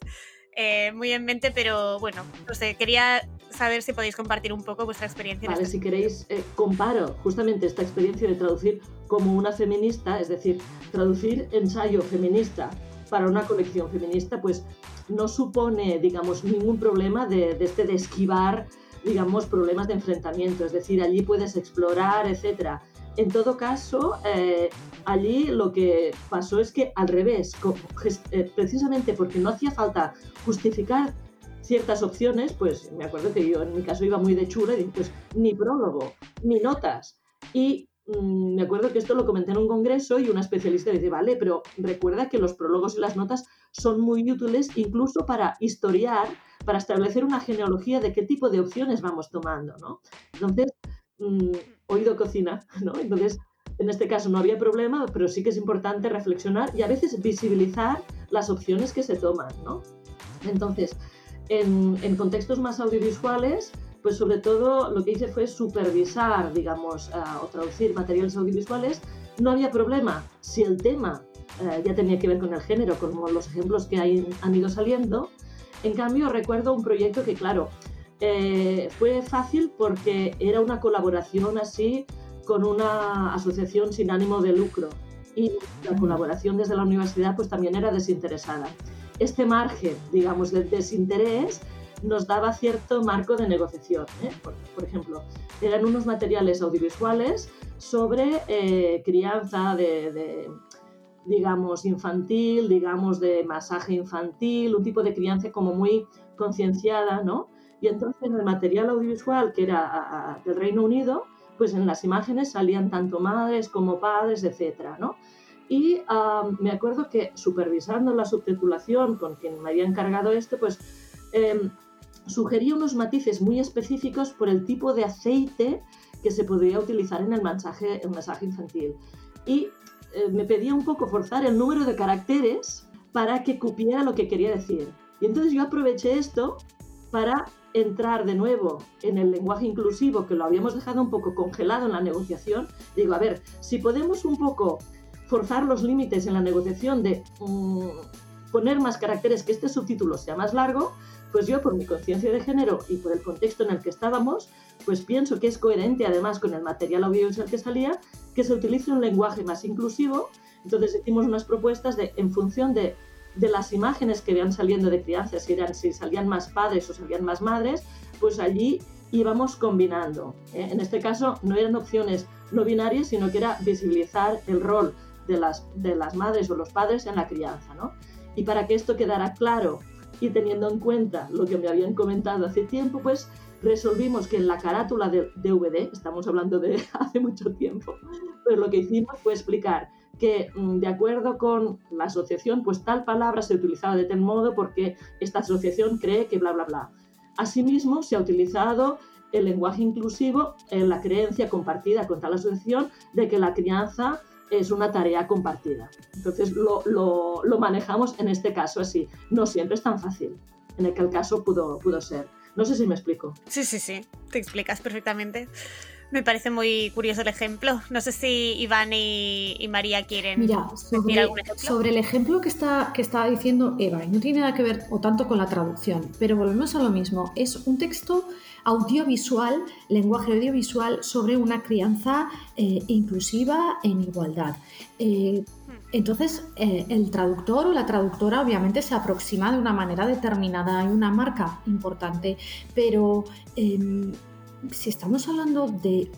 eh, muy en mente, pero bueno, no sé, quería saber si podéis compartir un poco vuestra experiencia. Vale, si queréis, eh, comparo justamente esta experiencia de traducir como una feminista, es decir, traducir ensayo feminista para una colección feminista, pues no supone, digamos, ningún problema de, de, este, de esquivar, digamos, problemas de enfrentamiento. Es decir, allí puedes explorar, etcétera. En todo caso, eh, allí lo que pasó es que al revés, eh, precisamente porque no hacía falta justificar ciertas opciones, pues me acuerdo que yo en mi caso iba muy de chula y dije, pues ni prólogo, ni notas. Y mm, me acuerdo que esto lo comenté en un congreso y una especialista dice, vale, pero recuerda que los prólogos y las notas son muy útiles incluso para historiar, para establecer una genealogía de qué tipo de opciones vamos tomando, ¿no? Entonces, mm, oído cocina, ¿no? Entonces, en este caso no había problema, pero sí que es importante reflexionar y a veces visibilizar las opciones que se toman, ¿no? Entonces, en, en contextos más audiovisuales, pues sobre todo lo que hice fue supervisar, digamos, uh, o traducir materiales audiovisuales. No había problema si el tema uh, ya tenía que ver con el género, como los ejemplos que hay, han ido saliendo. En cambio, recuerdo un proyecto que, claro, eh, fue fácil porque era una colaboración así con una asociación sin ánimo de lucro y la colaboración desde la universidad pues también era desinteresada. Este margen, digamos, de desinterés nos daba cierto marco de negociación. ¿eh? Por, por, ejemplo, eran unos materiales audiovisuales sobre eh, crianza de, de, digamos, infantil, digamos, de masaje infantil, un tipo de crianza como muy concienciada, ¿no? Y entonces en el material audiovisual que era a, a, del Reino Unido, pues en las imágenes salían tanto madres como padres, etcétera, ¿no? Y me acuerdo que supervisando la subtitulación con quien me había encargado este, pues eh, sugería unos matices muy específicos por el tipo de aceite que se podría utilizar en el mensaje, el mensaje infantil. Y eh, me pedía un poco forzar el número de caracteres para que cupiera lo que quería decir. Y entonces yo aproveché esto para entrar de nuevo en el lenguaje inclusivo, que lo habíamos dejado un poco congelado en la negociación, digo, a ver, si podemos un poco forzar los límites en la negociación de um, poner más caracteres, que este subtítulo sea más largo, pues yo por mi conciencia de género y por el contexto en el que estábamos, pues pienso que es coherente además con el material audiovisual que salía, que se utilice un lenguaje más inclusivo. Entonces hicimos unas propuestas de, en función de de las imágenes que iban saliendo de crianza, si, eran, si salían más padres o salían más madres, pues allí íbamos combinando. ¿eh? En este caso no eran opciones no binarias, sino que era visibilizar el rol de las, de las madres o los padres en la crianza. ¿no? Y para que esto quedara claro y teniendo en cuenta lo que me habían comentado hace tiempo, pues resolvimos que en la carátula de DVD, estamos hablando de hace mucho tiempo, pues lo que hicimos fue explicar que mm, de acuerdo con la asociación, pues tal palabra se utilizaba de tal modo porque esta asociación cree que bla, bla, bla. Asimismo, se ha utilizado el lenguaje inclusivo en la creencia compartida con tal asociación de que la crianza es una tarea compartida. Entonces lo, lo, lo, manejamos en este caso así. No siempre es tan fácil, en el que el caso pudo, pudo ser. No sé si me explico. Sí, sí, sí, te explicas perfectamente. Me parece muy curioso el ejemplo. No sé si Iván y, y María quieren Mira, sobre, decir algún ejemplo. Sobre el ejemplo que está, que estaba diciendo Eva, y no tiene nada que ver o tanto con la traducción, pero volvemos a lo mismo. Es un texto audiovisual, lenguaje audiovisual sobre una crianza eh, inclusiva en igualdad. Eh, entonces, eh, el traductor o la traductora obviamente se aproxima de una manera determinada, hay una marca importante, pero eh, si estamos hablando de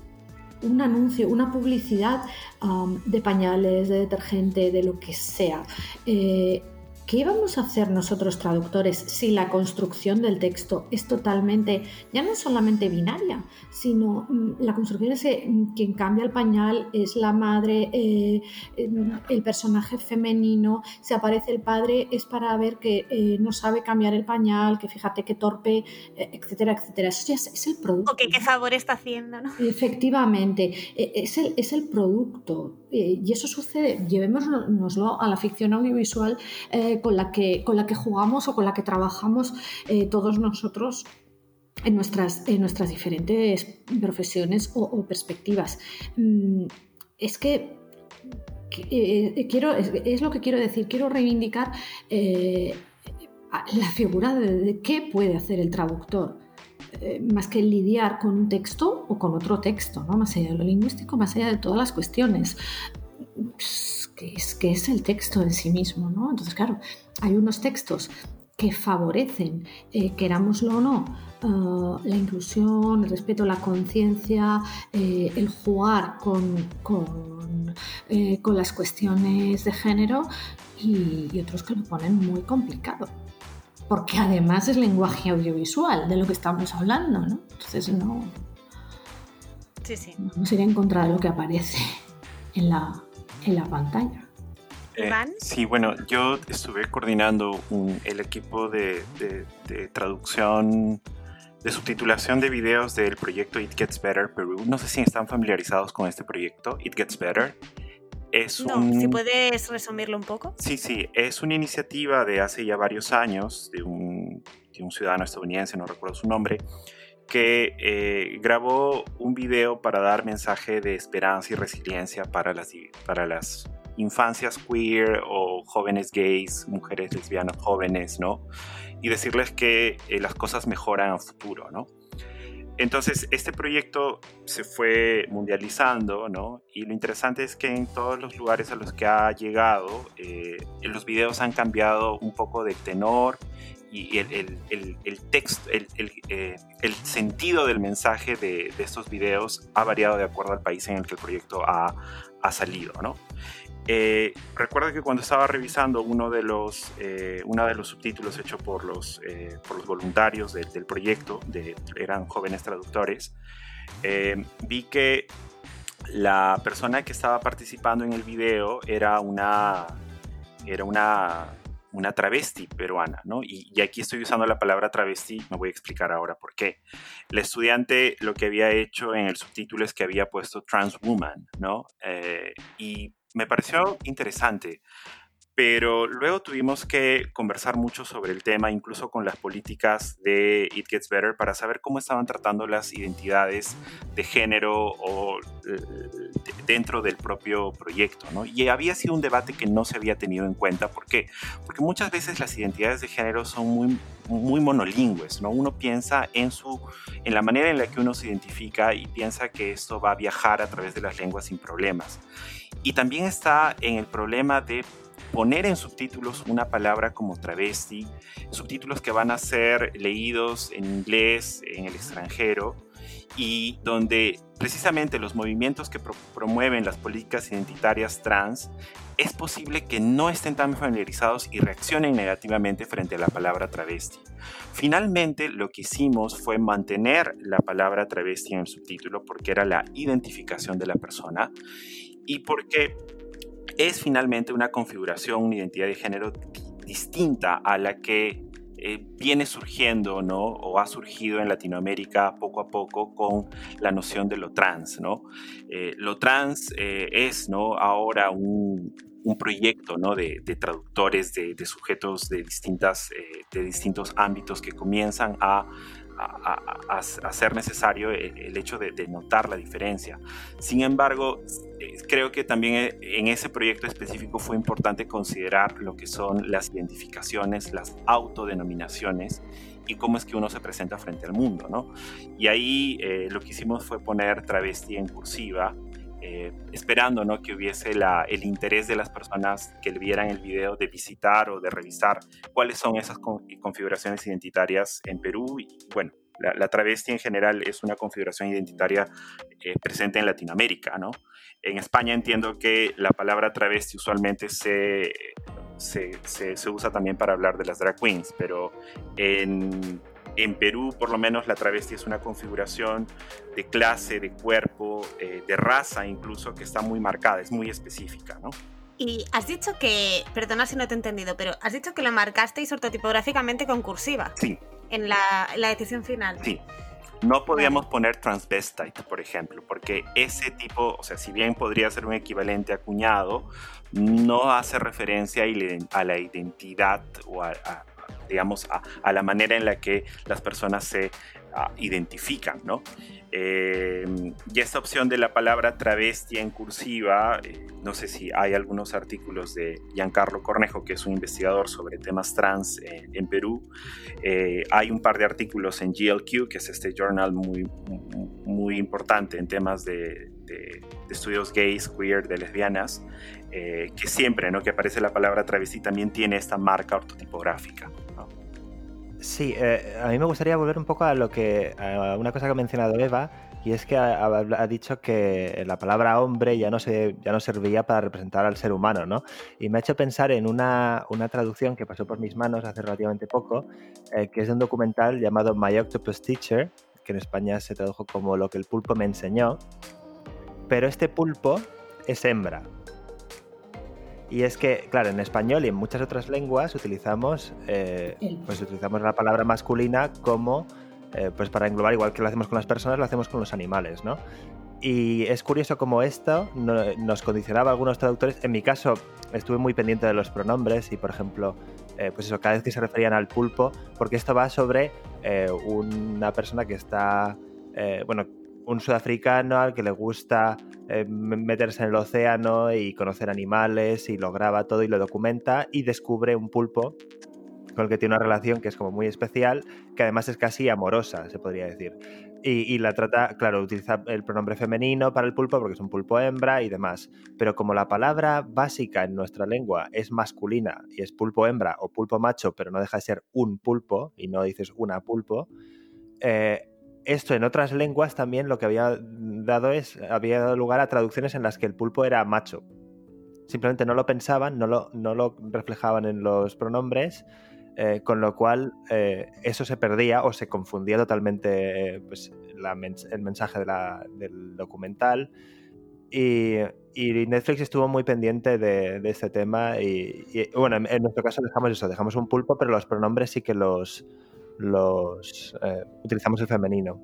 un anuncio, una publicidad um, de pañales, de detergente, de lo que sea, eh, ¿qué vamos a hacer nosotros traductores si la construcción del texto es totalmente, ya no solamente binaria, sino mm, la construcción es que mm, quien cambia el pañal es la madre, eh, el personaje femenino, si aparece el padre es para ver que eh, no sabe cambiar el pañal, que fíjate qué torpe, eh, etcétera, etcétera. Eso ya es, el producto. O que qué favor está haciendo, ¿no? Efectivamente, e, es el, es el producto. Y eso sucede, llevémonoslo a la ficción audiovisual con, la que, con la que jugamos o con la que trabajamos todos nosotros en nuestras, en nuestras diferentes profesiones o, perspectivas. Mm, es que eh, quiero, es, lo que quiero decir, quiero reivindicar eh, la figura de, qué puede hacer el traductor, eh, más que lidiar con un texto o con otro texto, ¿no? más allá de lo lingüístico, más allá de todas las cuestiones. Pues, que es, que es el texto en sí mismo, ¿no? Entonces, claro, hay unos textos que favorecen, querámoslo o no, la inclusión, el respeto, la conciencia, el jugar con, con eh, con las cuestiones de género y, otros que lo ponen muy complicado. Porque además es lenguaje audiovisual de lo que estamos hablando, ¿no? Entonces no. Sí, sí. Vamos a ir en contra de lo que aparece en la, en la pantalla. Eh, sí, bueno, yo estuve coordinando el equipo de, de, traducción de subtitulación de videos del proyecto It Gets Better Perú. No sé si están familiarizados con este proyecto, It Gets Better. Es no, si puedes resumirlo un poco. Sí, sí, es una iniciativa de hace ya varios años de un, de un ciudadano estadounidense, no recuerdo su nombre, que eh, grabó un video para dar mensaje de esperanza y resiliencia para las, para las infancias queer o jóvenes gays, mujeres lesbianas jóvenes, ¿no? y decirles que eh, las cosas mejoran a futuro, ¿no? Entonces, este proyecto se fue mundializando, ¿no? Y lo interesante es que en todos los lugares a los que ha llegado, eh, los videos han cambiado un poco de tenor y el, el, texto, el, eh, el, sentido del mensaje de, de, estos videos ha variado de acuerdo al país en el que el proyecto ha, ha salido, ¿no? Eh, recuerdo que cuando estaba revisando uno de los, eh, uno de los subtítulos hecho por los, eh, por los voluntarios del proyecto, de, eran jóvenes traductores, vi que la persona que estaba participando en el video era una, era una, una travesti peruana, ¿no? Y, y, aquí estoy usando la palabra travesti, me voy a explicar ahora por qué. La estudiante lo que había hecho en el subtítulo es que había puesto trans woman, ¿no? y me pareció interesante, pero luego tuvimos que conversar mucho sobre el tema, incluso con las políticas de It Gets Better, para saber cómo estaban tratando las identidades de género o eh, dentro del propio proyecto. ¿no? Y había sido un debate que no se había tenido en cuenta. ¿Por qué? Porque muchas veces las identidades de género son muy, muy monolingües. ¿no? Uno piensa en, su, en la manera en la que uno se identifica y piensa que esto va a viajar a través de las lenguas sin problemas. Y también está en el problema de poner en subtítulos una palabra como travesti, subtítulos que van a ser leídos en inglés en el extranjero y donde precisamente los movimientos que promueven las políticas identitarias trans es posible que no estén tan familiarizados y reaccionen negativamente frente a la palabra travesti. Finalmente, lo que hicimos fue mantener la palabra travesti en el subtítulo porque era la identificación de la persona y porque es finalmente una configuración, una identidad de género distinta a la que eh, viene surgiendo, ¿no? O ha surgido en Latinoamérica poco a poco con la noción de lo trans, ¿no? Eh, lo trans eh, es, ¿no? Ahora un, un proyecto ¿no? de, traductores de, de, sujetos de, distintas, de distintos ámbitos que comienzan a a, ser necesario el, hecho de, notar la diferencia. Sin embargo, eh, creo que también eh, en ese proyecto específico fue importante considerar lo que son las identificaciones, las autodenominaciones y cómo es que uno se presenta frente al mundo, ¿no? Y ahí eh, lo que hicimos fue poner travesti en cursiva, esperando ¿no? que hubiese la, el interés de las personas que vieran el video de visitar o de revisar cuáles son esas configuraciones identitarias en Perú. Y bueno, la, travesti en general es una configuración identitaria eh, presente en Latinoamérica, ¿no? En España entiendo que la palabra travesti usualmente se se, se, usa también para hablar de las drag queens, pero en, en Perú, por lo menos, la travesti es una configuración de clase, de cuerpo, eh, de raza incluso, que está muy marcada, es muy específica, ¿no? Y has dicho que, perdona si no te he entendido, pero has dicho que lo marcasteis ortotipográficamente con cursiva. Sí. En la, la decisión final. Sí. No podíamos poner transvestite, por ejemplo, porque ese tipo, o sea, si bien podría ser un equivalente a cuñado, no hace referencia a la identidad o a, digamos, a, la manera en la que las personas se ah, identifican, ¿no? Eh, y esta opción de la palabra travesti en cursiva, eh, no sé si hay algunos artículos de Giancarlo Cornejo, que es un investigador sobre temas trans en Perú. Eh, hay un par de artículos en GLQ, que es este journal muy, muy importante en temas de, estudios gays, queer, de lesbianas, que siempre ¿no? que aparece la palabra travesti también tiene esta marca ortotipográfica. Sí, eh, a mí me gustaría volver un poco a lo que a una cosa que ha mencionado Eva y es que ha, dicho que la palabra hombre ya no se ya no servía para representar al ser humano, ¿no? Y me ha hecho pensar en una, una traducción que pasó por mis manos hace relativamente poco, eh, que es de un documental llamado My Octopus Teacher, que en España se tradujo como Lo que el pulpo me enseñó. Pero este pulpo es hembra, y es que, claro, en español y en muchas otras lenguas utilizamos, eh, pues utilizamos la palabra masculina como, eh, pues para englobar, igual que lo hacemos con las personas, lo hacemos con los animales, ¿no? Y es curioso como esto nos condicionaba a algunos traductores. En mi caso, estuve muy pendiente de los pronombres y, por ejemplo, eh, pues eso, cada vez que se referían al pulpo, porque esto va sobre una persona que está, bueno, un sudafricano al que le gusta eh, meterse en el océano y conocer animales y lo graba todo y lo documenta y descubre un pulpo con el que tiene una relación que es como muy especial, que además es casi amorosa, se podría decir. Y, la trata, claro, utiliza el pronombre femenino para el pulpo porque es un pulpo hembra y demás. Pero como la palabra básica en nuestra lengua es masculina y es pulpo hembra o pulpo macho, pero no deja de ser un pulpo y no dices una pulpo, eh, esto en otras lenguas también lo que había dado es había dado lugar a traducciones en las que el pulpo era macho. Simplemente no lo pensaban, no lo, no lo reflejaban en los pronombres, eh, con lo cual eh, eso se perdía o se confundía totalmente eh, pues, el mensaje del documental. Y, Netflix estuvo muy pendiente de, este tema y, bueno, en, nuestro caso dejamos eso, dejamos un pulpo, pero los pronombres sí que los, los eh, utilizamos el femenino.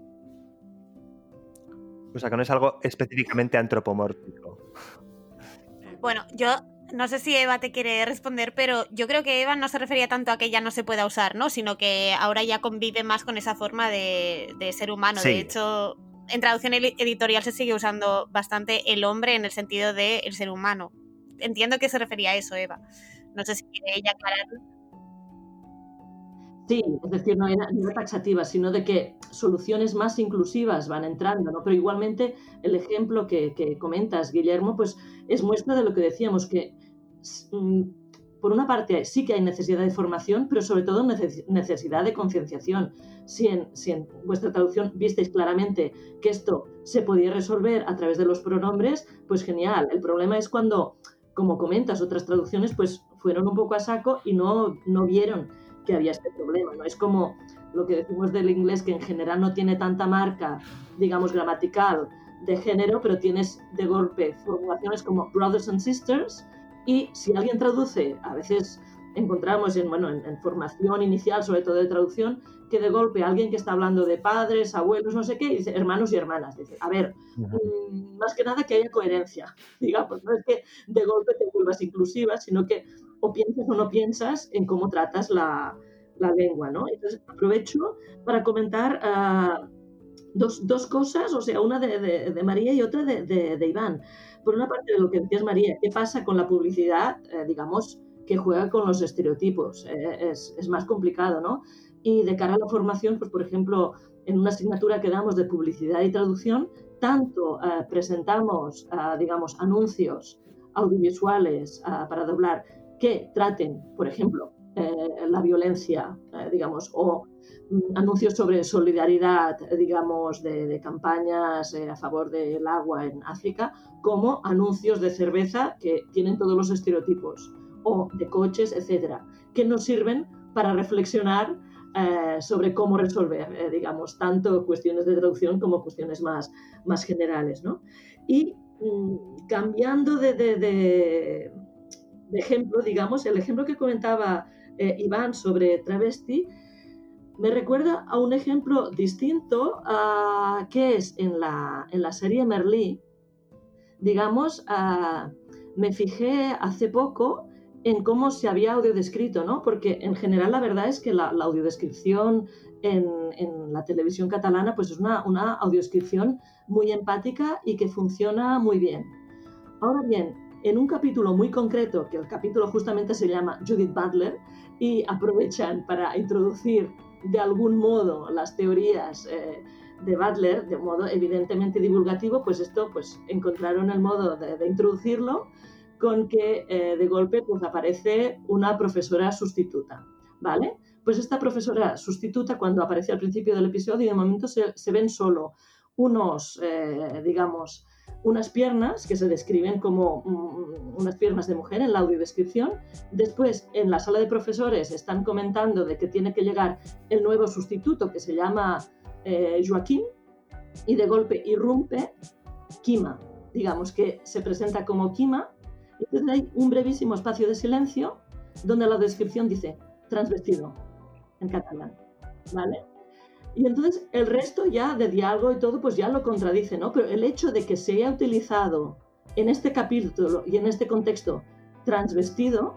O sea que no es algo específicamente antropomórfico. Bueno, yo no sé si Eva te quiere responder, pero yo creo que Eva no se refería tanto a que ya no se pueda usar, ¿no? Sino que ahora ya convive más con esa forma de, ser humano. De hecho, en traducción editorial se sigue usando bastante el hombre en el sentido de el ser humano. Entiendo que se refería a eso, Eva. No sé si quiere ella aclararlo. Sí, es decir, no era, taxativa, sino de que soluciones más inclusivas van entrando, ¿no? Pero igualmente el ejemplo que, comentas, Guillermo, pues es muestra de lo que decíamos, que mm, por una parte sí que hay necesidad de formación, pero sobre todo necesidad de concienciación. Si en, si en vuestra traducción visteis claramente que esto se podía resolver a través de los pronombres, pues genial. El problema es cuando, como comentas, otras traducciones pues fueron un poco a saco y no, no vieron que había este problema. ¿no? Es como lo que decimos del inglés, que en general no tiene tanta marca, digamos, gramatical de género, pero tienes de golpe formulaciones como brothers and sisters, y si alguien traduce, a veces encontramos en, bueno, en, formación inicial, sobre todo de traducción, que de golpe alguien que está hablando de padres, abuelos, no sé qué, dice hermanos y hermanas. Dice, a ver, mm, más que nada que haya coherencia, digamos, no es que de golpe te vuelvas inclusiva, sino que o piensas o no piensas en cómo tratas la, lengua, ¿no? Entonces aprovecho para comentar ah, dos, dos, cosas, o sea, una de, María y otra de, Iván. Por una parte de lo que decías María, ¿qué pasa con la publicidad, eh, digamos, que juega con los estereotipos? Eh, es, es, más complicado, ¿no? Y de cara a la formación, pues por ejemplo, en una asignatura que damos de publicidad y traducción, tanto eh, presentamos, digamos, anuncios audiovisuales para doblar que traten, por ejemplo, eh, la violencia, eh, digamos, o mm, anuncios sobre solidaridad, digamos, de, campañas eh, a favor del agua en África, como anuncios de cerveza que tienen todos los estereotipos. o de coches, etcétera, que nos sirven para reflexionar sobre cómo resolver, digamos, tanto cuestiones de traducción como cuestiones más, más generales. ¿no? Y mm, cambiando de, ejemplo, digamos, el ejemplo que comentaba eh, Iván sobre travesti, me recuerda a un ejemplo distinto que es en la, en la serie Merlí. Digamos, me fijé hace poco en cómo se había audiodescrito, ¿no? Porque en general la verdad es que la, audiodescripción en, en, la televisión catalana pues es una, una audiodescripción muy empática y que funciona muy bien. Ahora bien, en un capítulo muy concreto, que el capítulo justamente se llama Judith Butler, y aprovechan para introducir de algún modo las teorías eh, de Butler, de modo evidentemente divulgativo, pues esto, pues encontraron el modo de, introducirlo con que eh, de golpe pues aparece una profesora sustituta, ¿vale? Pues esta profesora sustituta, cuando aparece al principio del episodio, de momento se, se ven solo unos, eh, digamos, unas piernas que se describen como mm, unas piernas de mujer en la audiodescripción. Después, en la sala de profesores están comentando de que tiene que llegar el nuevo sustituto que se llama eh, Joaquín y de golpe irrumpe Kima, digamos que se presenta como Kima. Entonces hay un brevísimo espacio de silencio donde la descripción dice transvestido en catalán. ¿Vale? Y entonces el resto ya de diálogo y todo, pues ya lo contradice, ¿no? Pero el hecho de que se haya utilizado en este capítulo y en este contexto transvestido,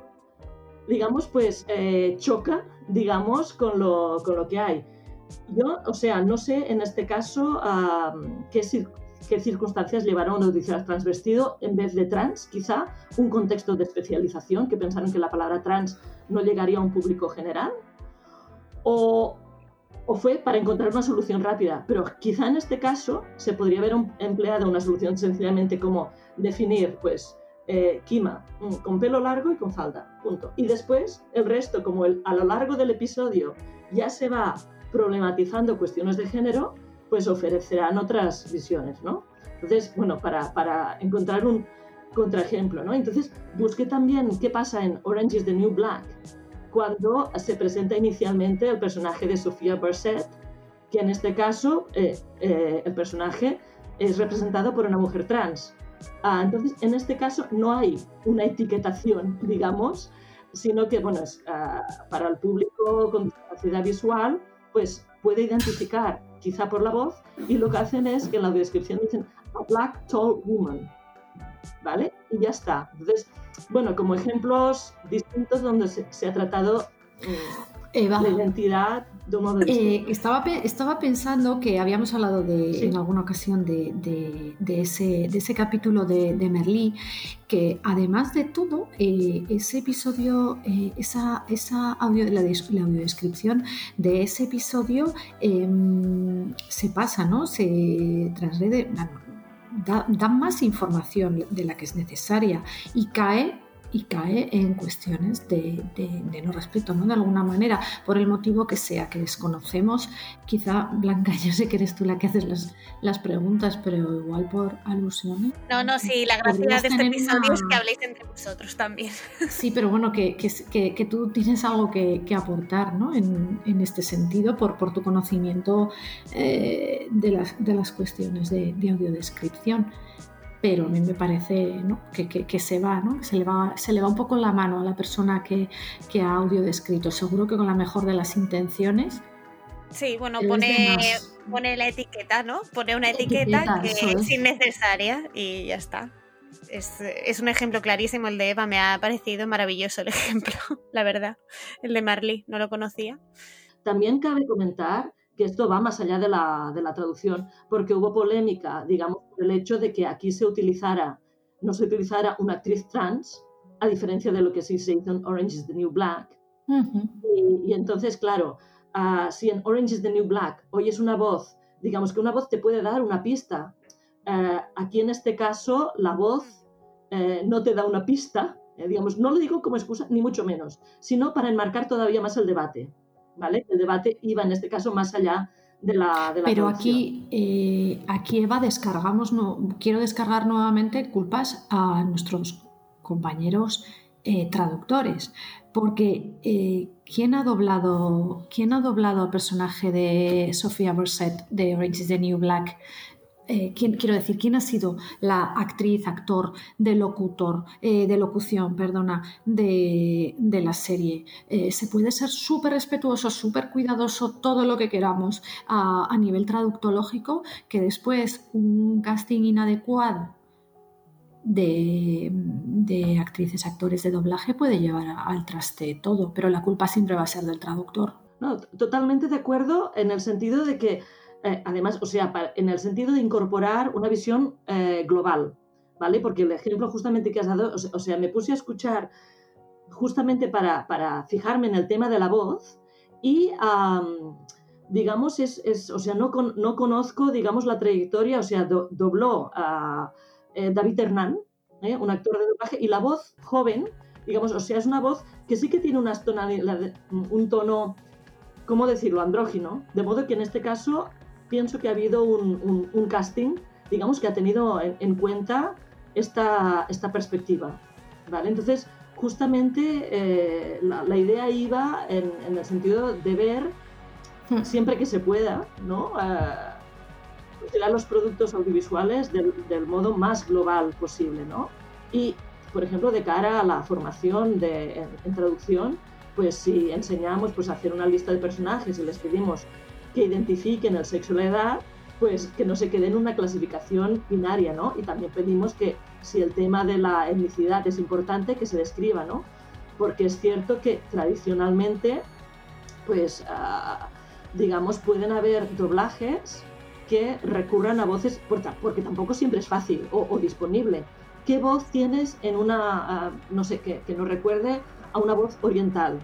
digamos, pues eh, choca, digamos, con lo, con lo que hay. Yo, o sea, no sé en este caso qué, qué circunstancias llevaron a utilizar transvestido en vez de trans, quizá un contexto de especialización, que pensaron que la palabra trans no llegaría a un público general, o, o fue para encontrar una solución rápida. Pero quizá en este caso se podría haber empleado una solución sencillamente como definir, pues, eh, Kima mm, con pelo largo y con falda, punto. Y después el resto, como a lo largo del episodio ya se va problematizando cuestiones de género, pues ofrecerán otras visiones, ¿no? Entonces, bueno, para, para encontrar un contraejemplo, ¿no? Entonces, busqué también qué pasa en Orange is the New Black, cuando se presenta inicialmente el personaje de Sofía Burset, que en este caso eh, eh, el personaje es representado por una mujer trans. Ah, entonces, en este caso no hay una etiquetación, digamos, sino que, bueno, es, ah, para el público con discapacidad visual, pues puede identificar quizá por la voz y lo que hacen es que en la descripción dicen a black tall woman, ¿vale? Y ya está. Entonces, bueno, como ejemplos distintos donde se, ha tratado eh, la identidad de un modo eh, estaba, estaba pensando que habíamos hablado de, en alguna ocasión de, de, ese, de ese capítulo de, Merlí, que además de todo, eh, ese episodio, esa, esa audio, la, la audiodescripción de ese episodio em, se pasa, ¿no? Se transgrede da, más información de la que es necesaria y cae y cae en cuestiones de, no respeto, ¿no? De alguna manera, por el motivo que sea, que desconocemos. Quizá, Blanca, ya sé que eres tú la que haces las, las preguntas, pero igual por alusiones. No, no, sí, la gracia de este episodio es que habléis entre vosotros también. Sí, pero bueno, que, que, que tú tienes algo que, aportar, ¿no? En, en, este sentido, por, por tu conocimiento eh, de, las, de las cuestiones de, de audiodescripción pero a mí me parece que, se va, ¿no? se, le va, se le va un poco la mano a la persona que, ha audio descrito. Seguro que con la mejor de las intenciones. Sí, bueno, pone, pone la etiqueta, ¿no? Pone una etiqueta, que es innecesaria y ya está. Es, es, un ejemplo clarísimo el de Eva, me ha parecido maravilloso el ejemplo, la verdad. El de Marley, no lo conocía. También cabe comentar que esto va más allá de la, de la traducción, porque hubo polémica, digamos, por el hecho de que aquí se utilizara, no se utilizara una actriz trans, a diferencia de lo que sí se hizo en Orange is the New Black. y, entonces, claro, uh, si en Orange is the New Black oyes una voz, digamos que una voz te puede dar una pista, uh, aquí en este caso la voz uh, no te da una pista, eh, digamos, no lo digo como excusa, ni mucho menos, sino para enmarcar todavía más el debate. El debate iba en este caso más allá de la... De Pero aquí, eh, aquí, Eva, descargamos, no, quiero descargar nuevamente culpas a nuestros compañeros eh, traductores, porque eh, ¿quién, ha doblado, ¿quién ha doblado al personaje de Sofía Burset de Orange is the New Black? Eh, quiero decir, quién ha sido la actriz, actor, de locutor, de locución, perdona, de, la serie. se puede ser súper respetuoso, súper cuidadoso, todo lo que queramos a, a nivel traductológico, que después un casting inadecuado de, actrices, actores de doblaje puede llevar al traste todo, pero la culpa siempre va a ser del traductor. No, totalmente de acuerdo en el sentido de que, eh, además, o sea, en el sentido de incorporar una visión eh, global, ¿vale? Porque el ejemplo justamente que has dado, o sea, me puse a escuchar justamente para, fijarme en el tema de la voz y, digamos, es, o sea, no, no conozco, digamos, la trayectoria, o sea, dobló a... Eh, David Hernán, un actor de doblaje, y la voz joven, digamos, o sea, es una voz que sí que tiene unas un tono, ¿cómo decirlo?, andrógino, de modo que en este caso pienso que ha habido un, casting, digamos, que ha tenido en, cuenta esta, esta, perspectiva, ¿vale? Entonces, justamente eh, la, idea iba en, el sentido de ver, hmm. siempre que se pueda, ¿no? utilizar los productos audiovisuales del, modo más global posible, ¿no? Y, por ejemplo, de cara a la formación de, en, traducción, pues si enseñamos pues, a hacer una lista de personajes y les pedimos que identifiquen el sexo y la edad, pues que no se quede en una clasificación binaria, ¿no? Y también pedimos que si el tema de la etnicidad es importante, que se describa, ¿no? Porque es cierto que tradicionalmente, pues, ah, digamos, pueden haber doblajes que recurran a voces, porque tampoco siempre es fácil o, disponible. ¿Qué voz tienes en una, no sé, que nos recuerde a una voz oriental?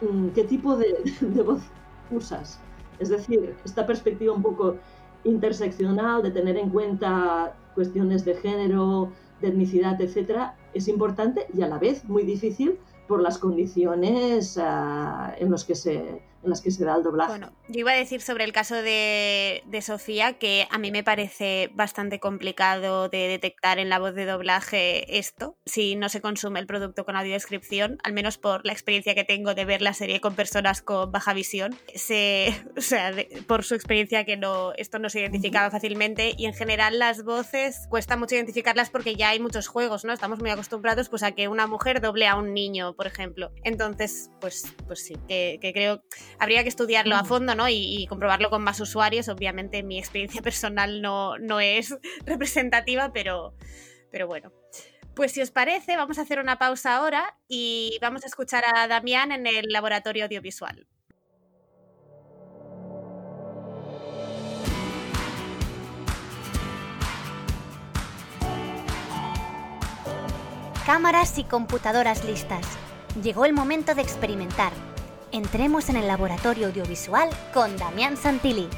Mm, ¿Qué tipo de, voz usas? Es decir, esta perspectiva un poco interseccional de tener en cuenta cuestiones de género, de etnicidad, etcétera, es importante y a la vez muy difícil por las condiciones ah, en, los que se, en las que se da el doblaje. Bueno, yo iba a decir sobre el caso de, Sofía que a mí me parece bastante complicado de detectar en la voz de doblaje esto, si no se consume el producto con audiodescripción, al menos por la experiencia que tengo de ver la serie con personas con baja visión, se, o sea, por su experiencia que no, esto no se identificaba fácilmente y en general las voces cuesta mucho identificarlas porque ya hay muchos juegos, ¿no? Estamos muy acostumbrados pues a que una mujer doble a un niño, por ejemplo. Entonces, pues, pues sí, que, que creo habría que estudiarlo a fondo ¿no? y, comprobarlo con más usuarios. Obviamente mi experiencia personal no, no es representativa, pero, pero bueno. Pues si os parece, vamos a hacer una pausa ahora y vamos a escuchar a Damián en el laboratorio audiovisual. Cámaras y computadoras listas. Llegó el momento de experimentar entremos en el laboratorio audiovisual con Damián Santilli.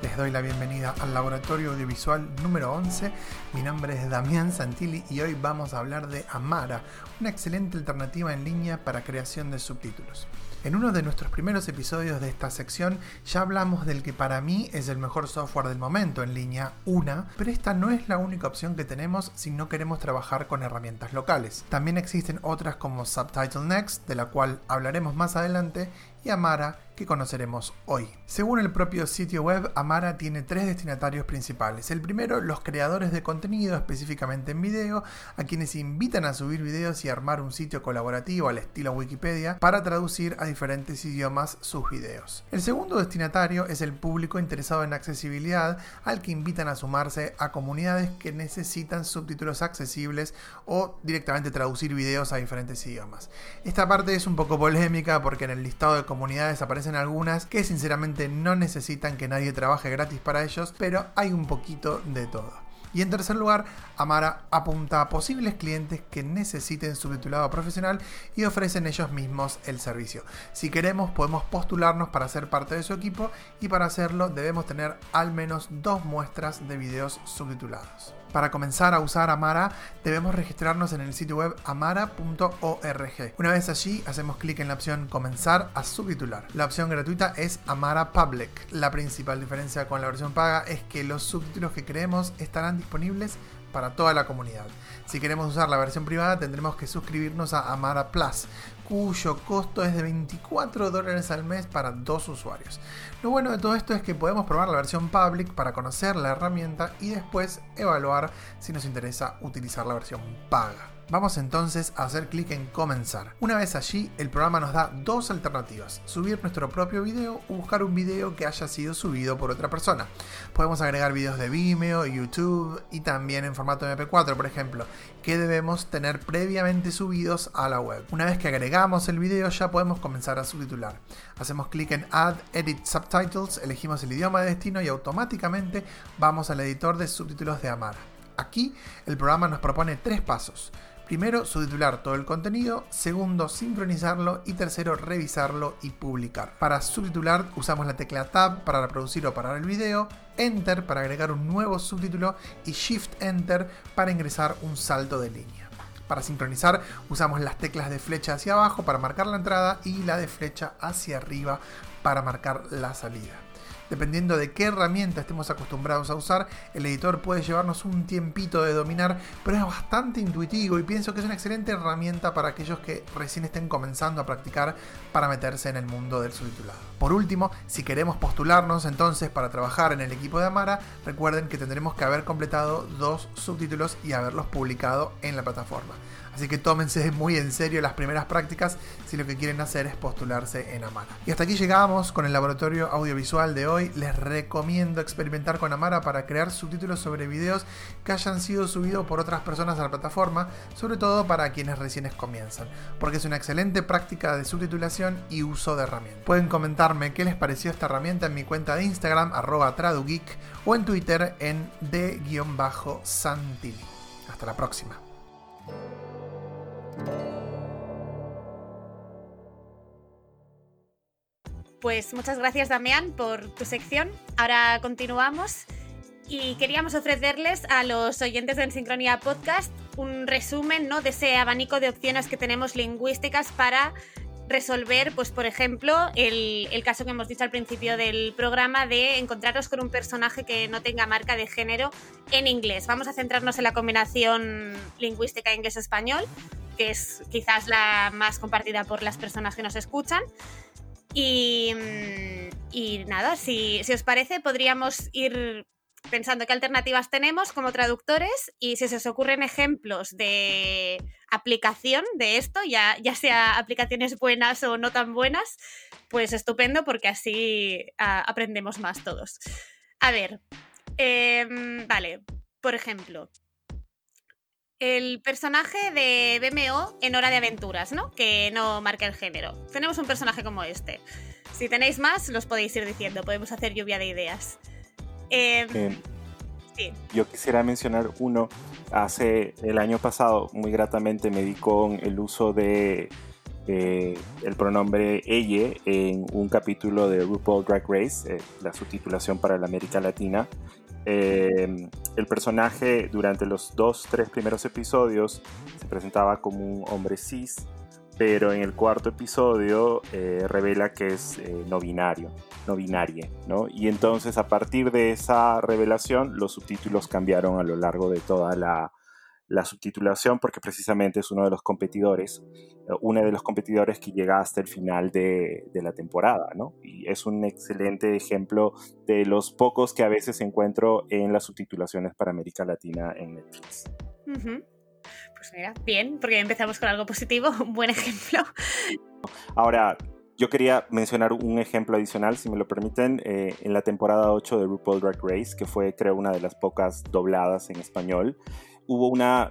Les doy la bienvenida al laboratorio audiovisual número 11. Mi nombre es Damián Santilli y hoy vamos a hablar de Amara, una excelente alternativa en línea para creación de subtítulos. En uno de nuestros primeros episodios de esta sección ya hablamos del que para mí es el mejor software del momento en línea, una, pero esta no es la única opción que tenemos si no queremos trabajar con herramientas locales. También existen otras como Subtitle Next, de la cual hablaremos más adelante, y Amara, que conoceremos hoy. Según el propio sitio web, Amara tiene tres destinatarios principales. El primero, los creadores de contenido, específicamente en video, a quienes invitan a subir videos y armar un sitio colaborativo al estilo Wikipedia para traducir a diferentes idiomas sus videos. El segundo destinatario es el público interesado en accesibilidad, al que invitan a sumarse a comunidades que necesitan subtítulos accesibles o directamente traducir videos a diferentes idiomas. Esta parte es un poco polémica porque en el listado de comunidades aparecen algunas que sinceramente no necesitan que nadie trabaje gratis para ellos, pero hay un poquito de todo. Y en tercer lugar, Amara apunta a posibles clientes que necesiten subtitulado profesional y ofrecen ellos mismos el servicio. Si queremos, podemos postularnos para ser parte de su equipo y para hacerlo debemos tener al menos dos muestras de videos subtitulados. Para comenzar a usar Amara debemos registrarnos en el sitio web amara.org. Una vez allí hacemos clic en la opción Comenzar a subtitular. La opción gratuita es Amara Public. La principal diferencia con la versión paga es que los subtítulos que creemos estarán disponibles para toda la comunidad. Si queremos usar la versión privada tendremos que suscribirnos a Amara Plus, cuyo costo es de 24 dólares al mes para dos usuarios. Lo bueno de todo esto es que podemos probar la versión public para conocer la herramienta y después evaluar si nos interesa utilizar la versión paga. Vamos entonces a hacer clic en comenzar. Una vez allí, el programa nos da dos alternativas, subir nuestro propio video o buscar un video que haya sido subido por otra persona. Podemos agregar videos de Vimeo, YouTube y también en formato MP4, por ejemplo, que debemos tener previamente subidos a la web. Una vez que agregamos el video ya podemos comenzar a subtitular. Hacemos clic en Add Edit Subtitles, elegimos el idioma de destino y automáticamente vamos al editor de subtítulos de Amara. Aquí el programa nos propone tres pasos. Primero, subtitular todo el contenido. Segundo, sincronizarlo. Y tercero, revisarlo y publicar. Para subtitular usamos la tecla Tab para reproducir o parar el video. Enter para agregar un nuevo subtítulo. Y Shift Enter para ingresar un salto de línea. Para sincronizar usamos las teclas de flecha hacia abajo para marcar la entrada y la de flecha hacia arriba para marcar la salida. Dependiendo de qué herramienta estemos acostumbrados a usar, el editor puede llevarnos un tiempito de dominar, pero es bastante intuitivo y pienso que es una excelente herramienta para aquellos que recién estén comenzando a practicar para meterse en el mundo del subtitulado. Por último, si queremos postularnos entonces para trabajar en el equipo de Amara, recuerden que tendremos que haber completado dos subtítulos y haberlos publicado en la plataforma. Así que tómense muy en serio las primeras prácticas si lo que quieren hacer es postularse en Amara. Y hasta aquí llegamos con el laboratorio audiovisual de hoy. Les recomiendo experimentar con Amara para crear subtítulos sobre videos que hayan sido subidos por otras personas a la plataforma, sobre todo para quienes recién comienzan, porque es una excelente práctica de subtitulación y uso de herramientas. Pueden comentarme qué les pareció esta herramienta en mi cuenta de Instagram, arroba tradugeek, o en Twitter en d-santili. Hasta la próxima. Pues muchas gracias Damián por tu sección. Ahora continuamos y queríamos ofrecerles a los oyentes de En Sincronía Podcast un resumen ¿no? de ese abanico de opciones que tenemos lingüísticas para resolver, pues por ejemplo, el, el, caso que hemos dicho al principio del programa de encontraros con un personaje que no tenga marca de género en inglés. Vamos a centrarnos en la combinación lingüística inglés-español, que es quizás la más compartida por las personas que nos escuchan. Y, y nada, si, si os parece, podríamos ir pensando qué alternativas tenemos como traductores y si se os ocurren ejemplos de aplicación de esto, ya, ya sea aplicaciones buenas o no tan buenas, pues estupendo porque así a, aprendemos más todos. A ver, eh, vale, por ejemplo, el personaje de BMO en Hora de Aventuras, ¿no? Que no marca el género. Tenemos un personaje como este. Si tenéis más, los podéis ir diciendo, podemos hacer lluvia de ideas. Eh, sí. Yo quisiera mencionar uno. Hace el año pasado, muy gratamente, me di con el uso de eh, el pronombre ella en un capítulo de RuPaul Drag Race, eh, la subtitulación para la América Latina. Eh, el personaje durante los dos, tres primeros episodios se presentaba como un hombre cis, pero en el cuarto episodio eh, revela que es eh, no binario, no binaria, ¿no? Y entonces a partir de esa revelación los subtítulos cambiaron a lo largo de toda la, la subtitulación porque precisamente es uno de los competidores, eh, uno de los competidores que llega hasta el final de, de, la temporada, ¿no? Y es un excelente ejemplo de los pocos que a veces encuentro en las subtitulaciones para América Latina en Netflix. Uh -huh. Pues mira, bien, porque empezamos con algo positivo, un buen ejemplo. Ahora, yo quería mencionar un ejemplo adicional, si me lo permiten, eh, en la temporada 8 de RuPaul Drag Race, que fue creo una de las pocas dobladas en español hubo una,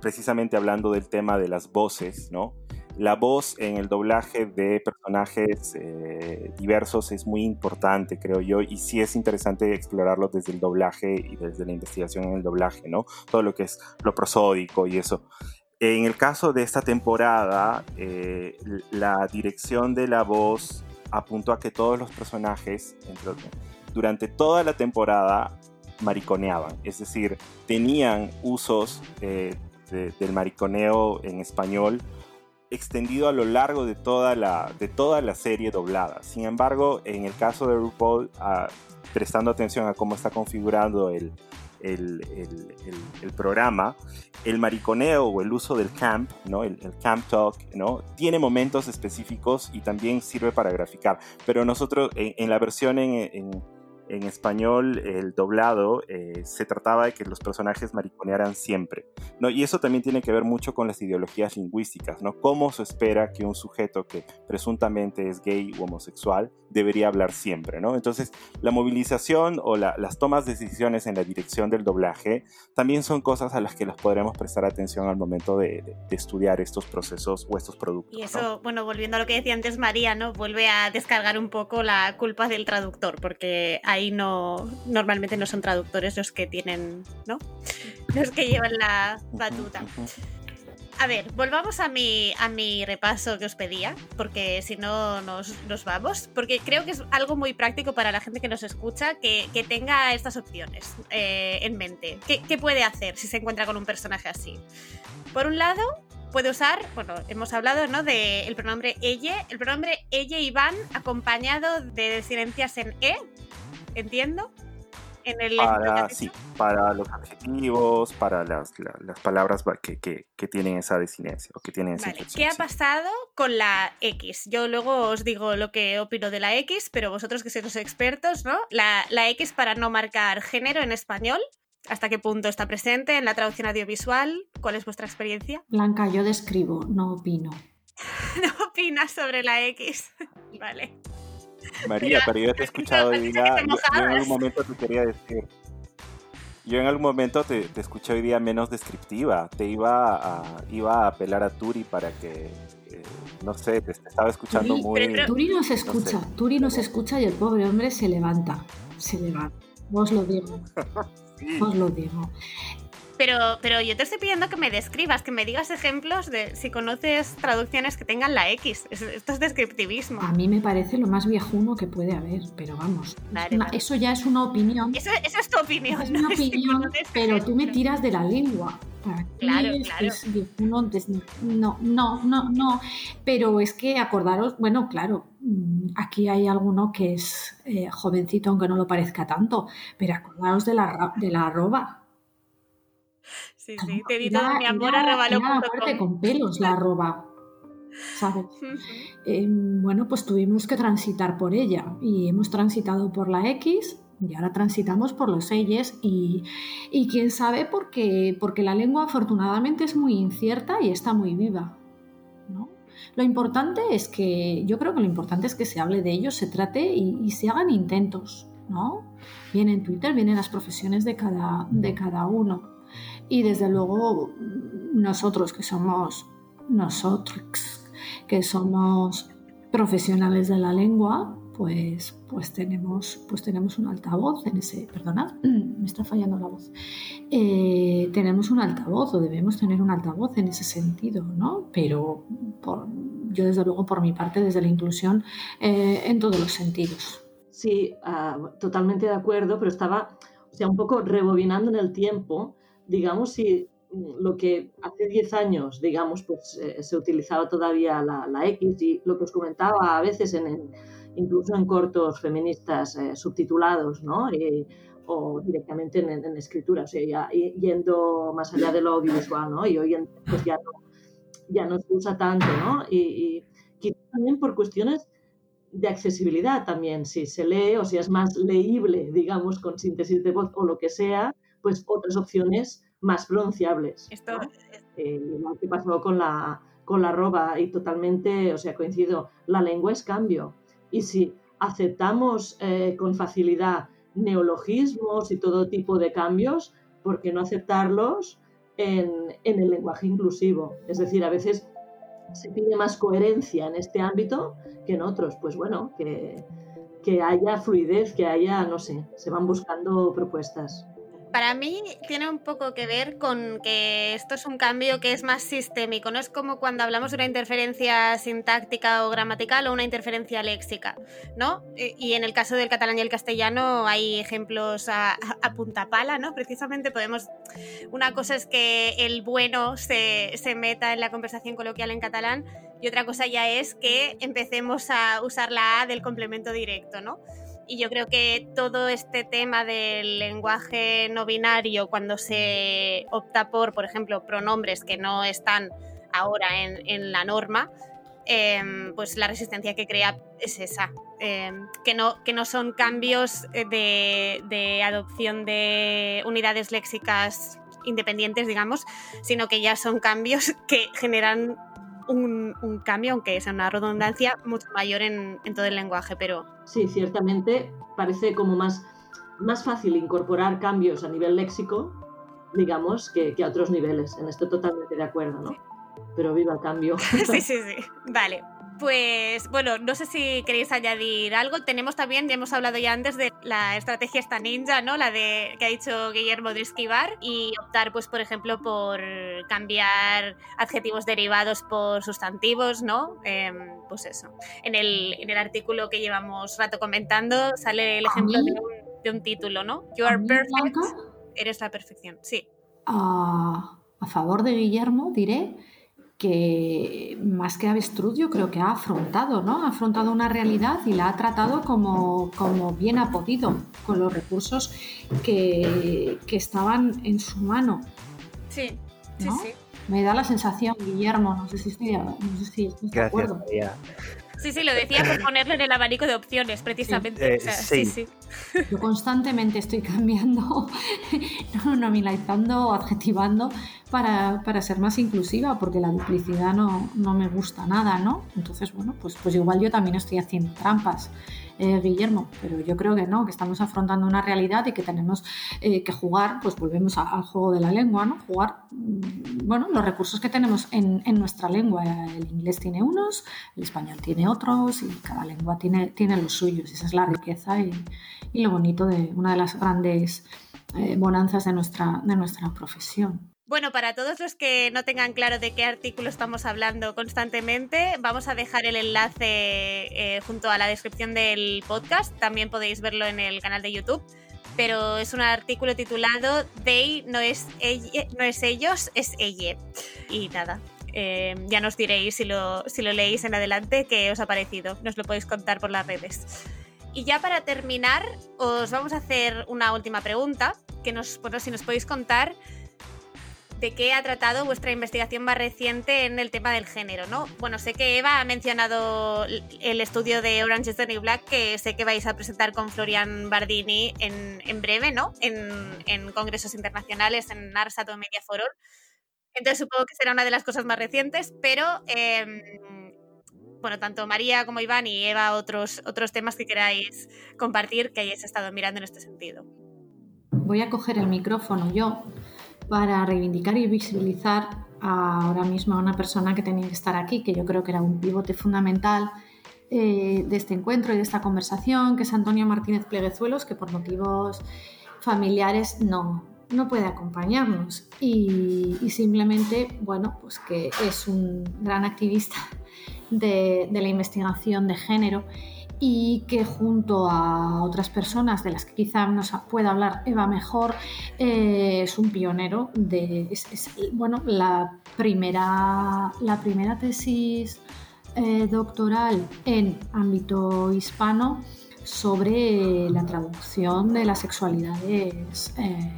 precisamente hablando del tema de las voces, ¿no? La voz en el doblaje de personajes eh, diversos es muy importante, creo yo, y sí es interesante explorarlo desde el doblaje y desde la investigación en el doblaje, ¿no? Todo lo que es lo prosódico y eso. En el caso de esta temporada, eh, la dirección de la voz apuntó a que todos los personajes, durante toda la temporada, mariconeaban, es decir, tenían usos eh, de, del mariconeo en español extendido a lo largo de toda la, de toda la serie doblada. Sin embargo, en el caso de RuPaul, ah, prestando atención a cómo está configurando el, el, programa, el mariconeo o el uso del camp, ¿no? el, camp talk, ¿no? tiene momentos específicos y también sirve para graficar. Pero nosotros en, la versión en en español el doblado eh, se trataba de que los personajes mariconearan siempre, ¿no? Y eso también tiene que ver mucho con las ideologías lingüísticas, ¿no? ¿Cómo se espera que un sujeto que presuntamente es gay o homosexual debería hablar siempre, ¿no? Entonces, la movilización o las tomas de decisiones en la dirección del doblaje también son cosas a las que los podremos prestar atención al momento de, estudiar estos procesos o estos productos. Y eso, bueno, volviendo a lo que decía antes María, ¿no? Vuelve a descargar un poco la culpa del traductor, porque hay ahí no normalmente no son traductores los que tienen, ¿no? Los que llevan la batuta. A ver, volvamos a mi, a mi repaso que os pedía, porque si no nos, nos, vamos, porque creo que es algo muy práctico para la gente que nos escucha que, que tenga estas opciones eh, en mente. ¿Qué, ¿Qué, puede hacer si se encuentra con un personaje así? Por un lado, puede usar, bueno, hemos hablado, ¿no? Del pronombre ella, el pronombre ella y van acompañado de silencias en e, entiendo. En el para, sí, para los adjetivos, para las, las, palabras que, que, que, tienen esa desinencia o que tienen esa vale. ¿Qué ha pasado con la X? Yo luego os digo lo que opino de la X, pero vosotros que sois los expertos, ¿no? La, la X para no marcar género en español, ¿Hasta qué punto está presente en la traducción audiovisual? ¿Cuál es vuestra experiencia? Blanca, yo describo, no opino. no opinas sobre la X. vale. María, pero yo te he escuchado hoy día. Yo, en algún momento te quería decir. Yo en algún momento te, escuché hoy día menos descriptiva. Te iba a, iba a apelar a Turi para que. Eh, no sé, te, estaba escuchando muy. Turi nos escucha, Turi nos escucha y el pobre hombre se levanta. Se levanta. Os lo digo. Os lo digo. Pero, pero yo te estoy pidiendo que me describas, que me digas ejemplos de si conoces traducciones que tengan la X. Esto es descriptivismo. A mí me parece lo más viejuno que puede haber, pero vamos. eso ya es una opinión. Eso, es tu opinión. Es una opinión, pero tú me tiras de la lengua. Claro, claro. no, no, no, no. Pero es que acordaros, bueno, claro, mm, aquí hay alguno que es eh, jovencito, aunque no lo parezca tanto, pero acordaros de la, de la arroba Sí, sí, te di todo mi amor a robalo.com. con pelos la arroba, ¿sabes? Em, bueno, pues tuvimos que transitar por ella y hemos transitado por la X y ahora transitamos por los Eyes y, y quién sabe por qué, porque la lengua afortunadamente es muy incierta y está muy viva, ¿no? Lo importante es que, yo creo que lo importante es que se hable de ello, se trate y, y se hagan intentos, ¿no? Viene en Twitter, vienen las profesiones de cada, de cada uno. Y desde luego nosotros que somos nosotros, que somos profesionales de la lengua, pues, pues, tenemos, pues tenemos un altavoz en ese, perdonad, me está fallando la voz, eh, tenemos un altavoz o debemos tener un altavoz en ese sentido, ¿no? Pero yo desde luego por mi parte desde la inclusión eh, en todos los sentidos. Sí, ah, totalmente de acuerdo, pero estaba sea, un poco rebobinando en el tiempo digamos, si mm, lo que hace 10 años, digamos, pues eh, se utilizaba todavía la, la, X y lo que os comentaba a veces en, incluso en cortos feministas eh, subtitulados, ¿no? o directamente en, escritura, o sea, ya, yendo más allá de lo audiovisual, ¿no? Y hoy en, pues ya no, ya no se usa tanto, ¿no? Y, y también por cuestiones de accesibilidad también, si se lee o si es más leíble, digamos, con síntesis de voz o lo que sea, pues otras opciones más pronunciables. Esto eh, lo que pasó con la, con la roba y totalmente, o sea, coincido, la lengua es cambio. Y si aceptamos eh, con facilidad neologismos y todo tipo de cambios, ¿por qué no aceptarlos en, en el lenguaje inclusivo? Es decir, a veces se pide más coherencia en este ámbito que en otros. Pues bueno, que, que haya fluidez, que haya, no sé, se van buscando propuestas. Para mí tiene un poco que ver con que esto es un cambio que es más sistémico, no es como cuando hablamos de una interferencia sintáctica o gramatical o una interferencia léxica, ¿no? Y en el caso del catalán y el castellano hay ejemplos a, punta pala, ¿no? Precisamente podemos... Una cosa es que el bueno se, se meta en la conversación coloquial en catalán y otra cosa ya es que empecemos a usar la A del complemento directo, ¿no? Y yo creo que todo este tema del lenguaje no binario, cuando se opta por, por ejemplo, pronombres que no están ahora en, en la norma, em, pues la resistencia que crea es esa, em, que, no, que no son cambios eh, de, de adopción de unidades léxicas independientes, digamos, sino que ya son cambios que generan un, un cambio, aunque sea una redundancia, mucho mayor en, en, todo el lenguaje, pero... Sí, ciertamente parece como más, más fácil incorporar cambios a nivel léxico, digamos, que, que a otros niveles. En esto totalmente de acuerdo, ¿no? Pero viva el cambio. sí, sí, sí. Vale. Pues bueno, no sé si queréis añadir algo. Tenemos también, ya hemos hablado ya antes de la estrategia esta ninja, ¿no? La de que ha dicho Guillermo de esquivar y optar, pues, por ejemplo, por cambiar adjetivos derivados por sustantivos, ¿no? Eh, pues eso. En el, en el artículo que llevamos rato comentando sale el ejemplo de un, de un, título, ¿no? You are perfect. Eres la perfección. Sí. Uh, a favor de Guillermo diré que más que avestruz yo creo que ha afrontado, ¿no? Ha afrontado una realidad y la ha tratado como, como bien ha podido, con los recursos que, que estaban en su mano. Sí, sí, ¿no? sí. Me da la sensación, Guillermo, no sé si estoy, no sé si estoy de acuerdo. María. Sí, sí, lo decía por ponerlo en el abanico de opciones, precisamente. Eh, O sea, sí. sí, sí. Yo constantemente estoy cambiando, no, nominalizando, adjetivando para, para, ser más inclusiva, porque la duplicidad no, no, me gusta nada, ¿no? Entonces, bueno, pues, pues igual yo también estoy haciendo trampas, eh, Guillermo, pero yo creo que no, que estamos afrontando una realidad y que tenemos eh, que jugar, pues volvemos a, al juego de la lengua, ¿no? Jugar, mm, bueno, los recursos que tenemos en, nuestra lengua. El inglés tiene unos, el español tiene otros y cada lengua tiene, tiene los suyos. Esa es la riqueza y, y lo bonito de una de las grandes eh, bonanzas de nuestra, de nuestra profesión. Bueno, para todos los que no tengan claro de qué artículo estamos hablando constantemente, vamos a dejar el enlace eh, junto a la descripción del podcast. También podéis verlo en el canal de YouTube. Pero es un artículo titulado They no es, ellos, es ella. Y nada, eh, ya nos diréis si lo, si lo leéis en adelante qué os ha parecido. Nos lo podéis contar por las redes. Y ya para terminar, os vamos a hacer una última pregunta, que nos, bueno, si nos podéis contar de qué ha tratado vuestra investigación más reciente en el tema del género, ¿no? Bueno, sé que Eva ha mencionado el estudio de Orange is the New Black, que sé que vais a presentar con Florian Bardini en, en breve, ¿no? En, en, congresos internacionales, en ARSAT o Media for All. Entonces supongo que será una de las cosas más recientes, pero... Eh, bueno, tanto María como Iván y Eva, otros, otros temas que queráis compartir que hayáis estado mirando en este sentido. Voy a coger el micrófono yo para reivindicar y visibilizar ahora mismo a una persona que tenía que estar aquí, que yo creo que era un pivote fundamental eh, de este encuentro y de esta conversación, que es Antonio Martínez Pleguezuelos, que por motivos familiares no, no puede acompañarnos. Y, simplemente, bueno, pues que es un gran activista de la investigación de género y que junto a otras personas de las que quizá nos pueda hablar Eva mejor, eh, es un pionero de, bueno, la primera, la primera tesis eh, doctoral en ámbito hispano sobre la traducción de las sexualidades eh,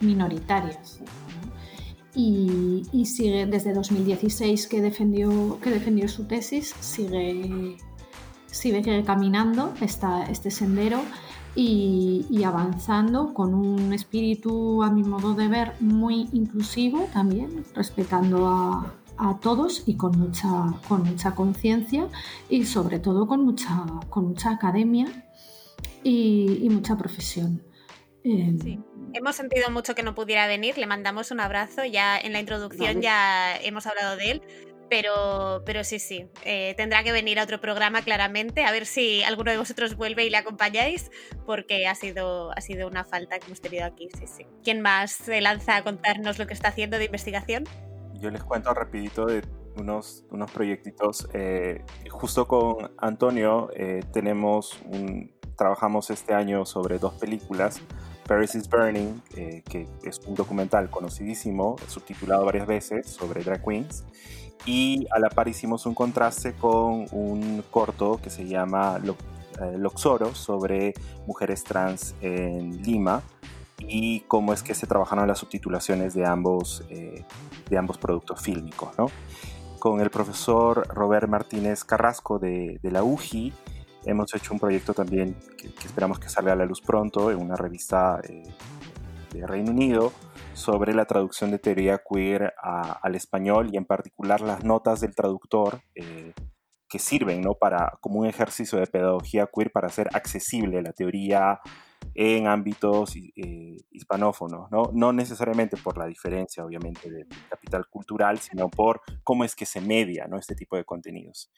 minoritarias. Y, y, sigue desde 2016 que defendió, que defendió su tesis, sigue sigue caminando esta, este sendero y, y, avanzando con un espíritu, a mi modo de ver, muy inclusivo también, respetando a, a todos y con mucha, con mucha conciencia y sobre todo con mucha, con mucha academia y, y mucha profesión. Eh, sí. Hemos sentido mucho que no pudiera venir, le mandamos un abrazo, ya en la introducción vale. ya hemos hablado de él, pero, pero sí, sí, eh, tendrá que venir a otro programa claramente, a ver si alguno de vosotros vuelve y le acompañáis, porque ha sido, ha sido una falta que hemos tenido aquí, sí, sí. ¿Quién más se lanza a contarnos lo que está haciendo de investigación? Yo les cuento rapidito de unos, unos proyectitos. Eh, justo con Antonio eh, tenemos un, trabajamos este año sobre dos películas. Paris is Burning, eh, que es un documental conocidísimo, subtitulado varias veces, sobre drag queens. Y a la par hicimos un contraste con un corto que se llama, lo, eh, Loxoro sobre mujeres trans en Lima y cómo es que se trabajaron las subtitulaciones de ambos, eh, de ambos productos fílmicos. ¿no? Con el profesor Robert Martínez Carrasco de, de la UJI hemos hecho un proyecto también que, esperamos que salga a la luz pronto en una revista eh, de Reino Unido sobre la traducción de teoría queer al español y en particular las notas del traductor eh, que sirven ¿no? para, como un ejercicio de pedagogía queer para hacer accesible la teoría en ámbitos eh, hispanófonos, ¿no? no necesariamente por la diferencia, obviamente, del capital cultural, sino por cómo es que se media ¿no? este tipo de contenidos.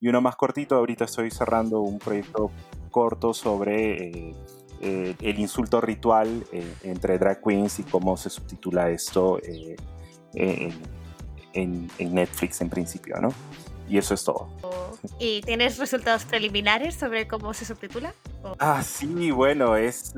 Y uno más cortito, ahorita estoy cerrando un proyecto corto sobre eh, eh, el insulto ritual entre drag queens y cómo se subtitula esto en, en Netflix en principio, ¿no? Y eso es todo. ¿Y tienes resultados preliminares sobre cómo se subtitula? Ah, sí, bueno, es...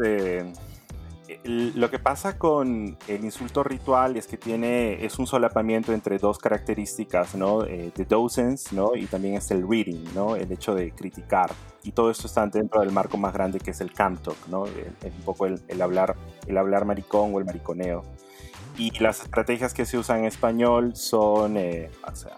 Eh, lo que pasa con el insulto ritual es que tiene, es un solapamiento entre dos características, ¿no? Eh, de docence, ¿no? Y también es el reading, ¿no? El hecho de criticar. Y todo esto está dentro del marco más grande que es el camtalk, ¿no? un poco el, hablar, el hablar maricón o el mariconeo. Y las estrategias que se usan en español son, eh, o sea,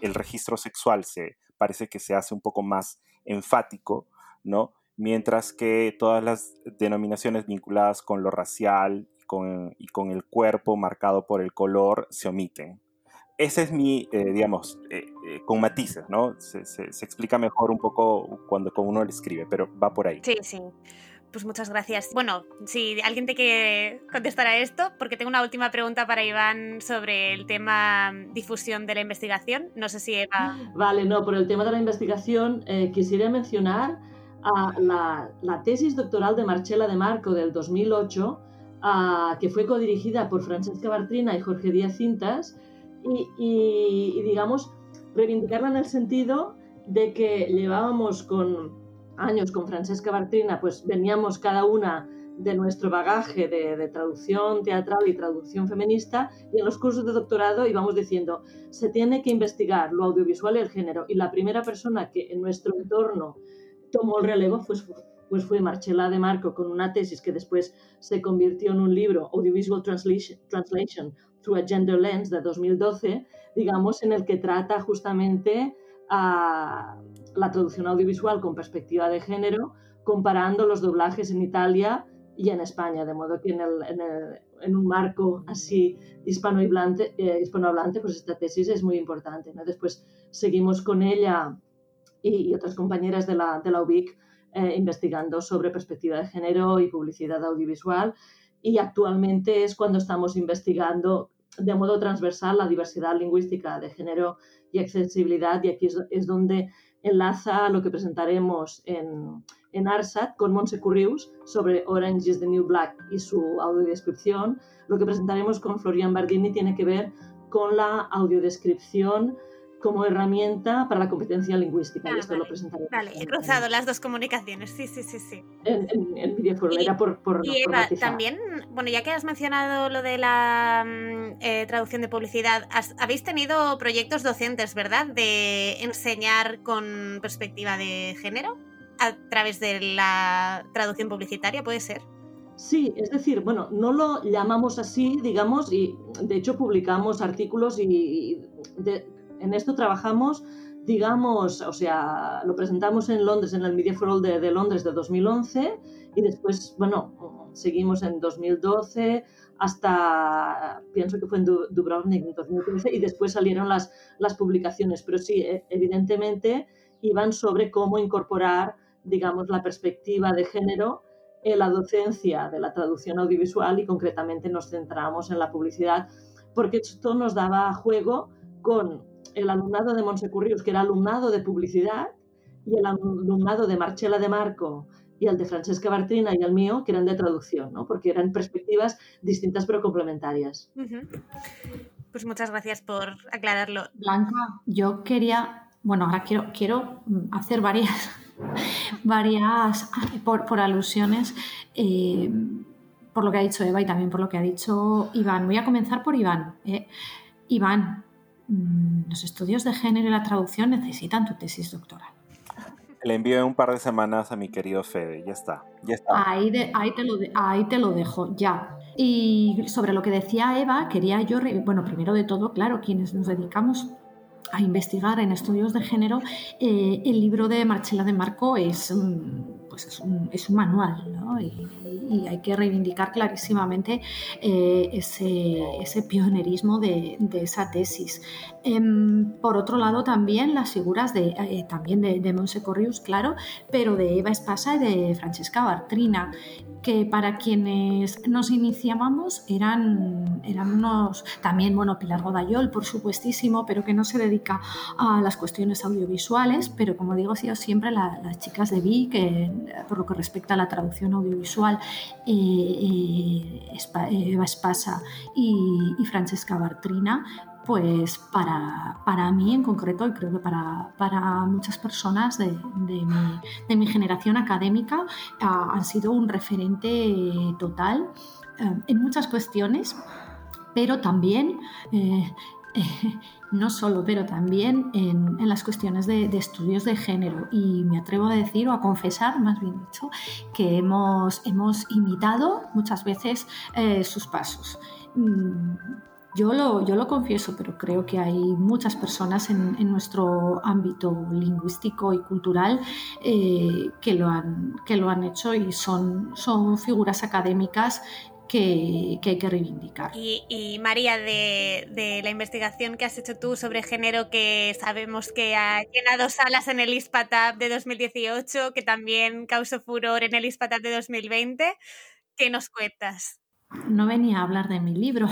el registro sexual se parece que se hace un poco más enfático, ¿no? Mientras que todas las denominaciones vinculadas con lo racial con, y con el cuerpo marcado por el color se omiten. Ese es mi, eh, digamos, eh, con matices, ¿no? Se, se, explica mejor un poco cuando, cuando uno lo escribe, pero va por ahí. Sí, sí. Pues muchas gracias. Bueno, si alguien te quiere contestar a esto, porque tengo una última pregunta para Iván sobre el tema difusión de la investigación. No sé si Eva. Vale, no, por el tema de la investigación eh, quisiera mencionar a la, tesis doctoral de Marcela de Marco del 2008, que fue codirigida por Francesca Bartrina y Jorge Díaz Cintas, y, digamos, reivindicarla en el sentido de que llevábamos con años con Francesca Bartrina, pues veníamos cada una de nuestro bagaje de, traducción teatral y traducción feminista y en los cursos de doctorado íbamos diciendo, se tiene que investigar lo audiovisual y el género y la primera persona que en nuestro entorno tomó el relevo pues, pues fue Marcela de Marco con una tesis que después se convirtió en un libro, Audiovisual Translation, Translation Through a Gender Lens de 2012, digamos, en el que trata justamente a la traducción audiovisual con perspectiva de género, comparando los doblajes en Italia y en España, de modo que en, en, un marco así hispanohablante, eh, hispanohablante, pues esta tesis es muy importante. Después seguimos con ella y, otras compañeras de la, de la UBIC eh, investigando sobre perspectiva de género y publicidad audiovisual y actualmente es cuando estamos investigando de modo transversal la diversidad lingüística de género y accesibilidad y aquí es donde enlaza lo que presentaremos en, en ARSAT con Montse Currius sobre Orange is the New Black y su audiodescripción. Lo que presentaremos con Florian Bardini tiene que ver con la audiodescripción como herramienta para la competencia lingüística. y ah, esto lo presentaré. Vale, he cruzado las dos comunicaciones, sí, sí, sí. sí. En, en, en por, por, y Eva, también, bueno, ya que has mencionado lo de la mm, eh, traducción de publicidad, habéis tenido proyectos docentes, ¿verdad? De enseñar con perspectiva de género a través de la traducción publicitaria, ¿puede ser? Sí, es decir, bueno, no lo llamamos así, digamos, y de hecho publicamos artículos y, de, en esto trabajamos, digamos, o sea, lo presentamos en Londres, en el Media for All de, Londres de 2011 y después, bueno, seguimos en 2012 hasta, pienso que fue en Dubrovnik en 2013 y después salieron las, las publicaciones, pero sí, e, evidentemente iban sobre cómo incorporar, digamos, la perspectiva de género en la docencia de la traducción audiovisual y concretamente nos centramos en la publicidad porque esto nos daba juego con el alumnado de Monsecurrius, que era alumnado de publicidad, y el alumnado de Marcela de Marco y el de Francesca Bartrina y el mío, que eran de traducción, ¿no? porque eran perspectivas distintas pero complementarias. Pues muchas gracias por aclararlo. Blanca, yo quería, bueno, ahora quiero, quiero hacer varias, varias por, alusiones. Eh, por lo que ha dicho Eva y también por lo que ha dicho Iván. Voy a comenzar por Iván. Eh, Iván, los estudios de género y la traducción necesitan tu tesis doctoral. Le envío en un par de semanas a mi querido Fede, ya está, ya está. Ahí, ahí, te, lo ahí te lo dejo, ya. Y sobre lo que decía Eva, quería yo, bueno, primero de todo, claro, quienes nos dedicamos a investigar en estudios de género, eh, el libro de Marcela de Marco es, pues es, un, es un manual ¿no? y, hay que reivindicar clarísimamente eh, ese, ese, pionerismo de, esa tesis. Em, por otro lado, también las figuras de, eh, también de, de Monse Corrius, claro, pero de Eva Espasa y de Francesca Bartrina, que para quienes nos iniciábamos eran, eran unos, también, bueno, Pilar Godayol, por supuestísimo, pero que no se dedica a las cuestiones audiovisuales, pero como digo, sido siempre las chicas de Vi, que por lo que respecta a la traducción audiovisual, eh, eh, Eva Espasa y, Francesca Bartrina, pues para, para, mí en concreto y creo que para, para muchas personas de, de, mi, generación académica han sido un referente total en muchas cuestiones, pero también... Eh, eh, no solo, pero también en, las cuestiones de, estudios de género. Y me atrevo a decir o a confesar, más bien dicho, que hemos, hemos imitado muchas veces eh, sus pasos. Mm, yo lo, yo lo confieso, pero creo que hay muchas personas en, en nuestro ámbito lingüístico y cultural eh, que, lo han, que lo han hecho y son, son figuras académicas que, que, hay que reivindicar. Y, y María, de, de, la investigación que has hecho tú sobre género, que sabemos que ha llenado salas en el ISPATAP de 2018, que también causó furor en el ISPATAP de 2020, ¿qué nos cuentas? No venía a hablar de mi libro.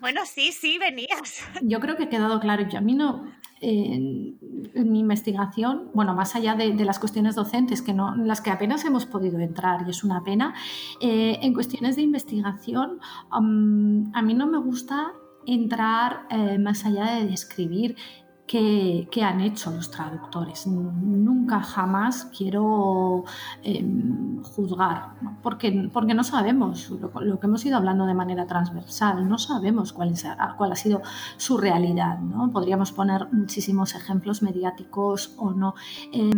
Bueno, sí, sí, venías. Yo creo que ha quedado claro. Yo a mí no, eh, en mi investigación, bueno, más allá de, de, las cuestiones docentes, que no, las que apenas hemos podido entrar, y es una pena, eh, en cuestiones de investigación, um, a mí no me gusta entrar eh, más allá de describir que, que, han hecho los traductores. Nunca jamás quiero eh, juzgar. Porque, porque no sabemos lo, que hemos ido hablando de manera transversal, no sabemos cuál, es, cuál ha sido su realidad. ¿no? Podríamos poner muchísimos ejemplos mediáticos o no. Eh,